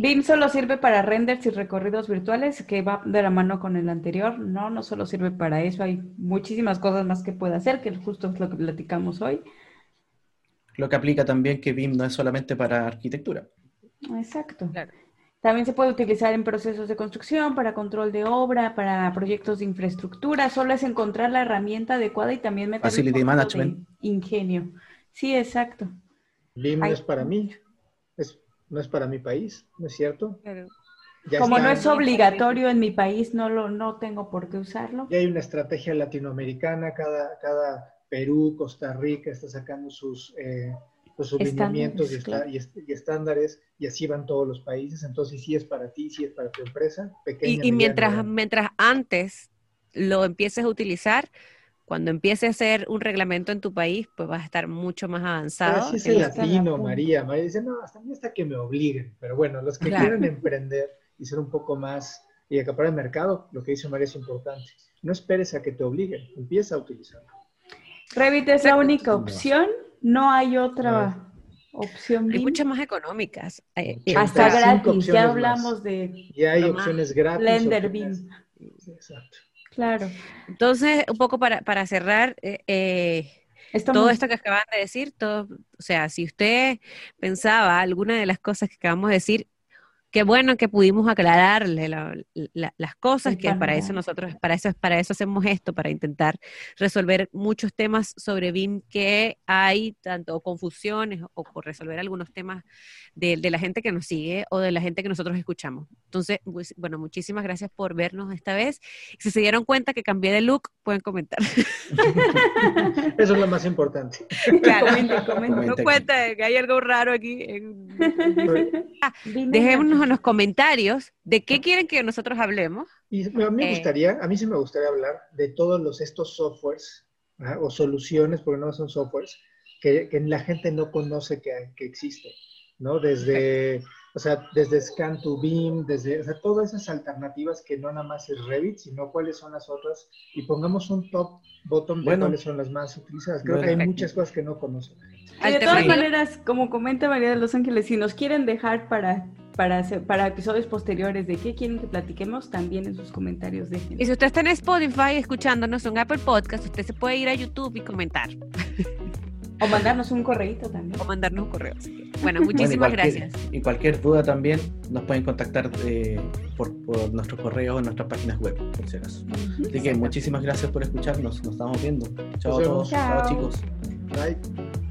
BIM solo sirve para renders y recorridos virtuales, que va de la mano con el anterior. No, no solo sirve para eso, hay muchísimas cosas más que puede hacer, que justo es lo que platicamos hoy. Lo que aplica también que BIM no es solamente para arquitectura. Exacto. También se puede utilizar en procesos de construcción, para control de obra, para proyectos de infraestructura. Solo es encontrar la herramienta adecuada y también meter Facility management. ingenio. Sí, exacto. BIM es para mí no es para mi país, ¿no es cierto? Como no es obligatorio en mi país, no, lo, no tengo por qué usarlo. Y hay una estrategia latinoamericana, cada, cada Perú, Costa Rica está sacando sus, eh, pues, lineamientos y, estándares y así van todos los países. Entonces, sí es para ti, sí es para tu empresa. Pequeña, y, mientras, mientras antes lo empieces a utilizar, cuando empiece a hacer un reglamento en tu país, pues vas a estar mucho más avanzado. Así es el latino, María. María dice, no, hasta mí hasta que me obliguen. Pero bueno, los que quieren emprender y ser un poco más y acaparar el mercado, lo que dice María es importante. No esperes a que te obliguen, empieza a utilizarlo. Revit es la única opción, no hay otra opción. Hay muchas más económicas. Hasta gratis, ya hablamos de... Ya hay opciones gratis. Blender Exacto. Claro. Entonces, un poco para, para cerrar, eh, eh todo esto que acaban de decir, todo, o sea, si usted pensaba alguna de las cosas que acabamos de decir, qué bueno que pudimos aclararle las cosas, que para eso nosotros, para eso, para eso hacemos esto, para intentar resolver muchos temas sobre BIM que hay, tanto confusiones o por resolver algunos temas de, la gente que nos sigue o de la gente que nosotros escuchamos. Entonces, pues, bueno, muchísimas gracias por vernos esta vez. Si se dieron cuenta que cambié de look, pueden comentar. [LAUGHS] Eso es lo más importante. [LAUGHS] Claro, comenten, cuenta de que hay algo raro aquí. [LAUGHS] Ah, dejémonos en los comentarios de qué quieren que nosotros hablemos. Y a mí me eh, gustaría, a mí sí me gustaría hablar de todos los, estos softwares o soluciones, porque no son softwares, que, la gente no conoce que, que existen, ¿no? Desde, o sea, desde Scan to Beam, desde, o sea, todas esas alternativas que no nada más es Revit, sino cuáles son las otras, y pongamos un top bottom de cuáles son las más utilizadas. Creo que hay muchas cosas que no conocen. de todas maneras, como comenta María de Los Ángeles, si nos quieren dejar para para, para episodios posteriores de qué quieren que platiquemos, también en sus comentarios dejen. Y si usted está en Spotify escuchándonos en Apple Podcast, usted se puede ir a YouTube y comentar. O mandarnos un correito también. O mandarnos un correo. Bueno, muchísimas gracias. Y cualquier duda también nos pueden contactar eh, por, por nuestros correos o en nuestras páginas web, por si acaso. Así que muchísimas gracias por escucharnos. Nos estamos viendo. Chao a todos. Chao chicos. Bye.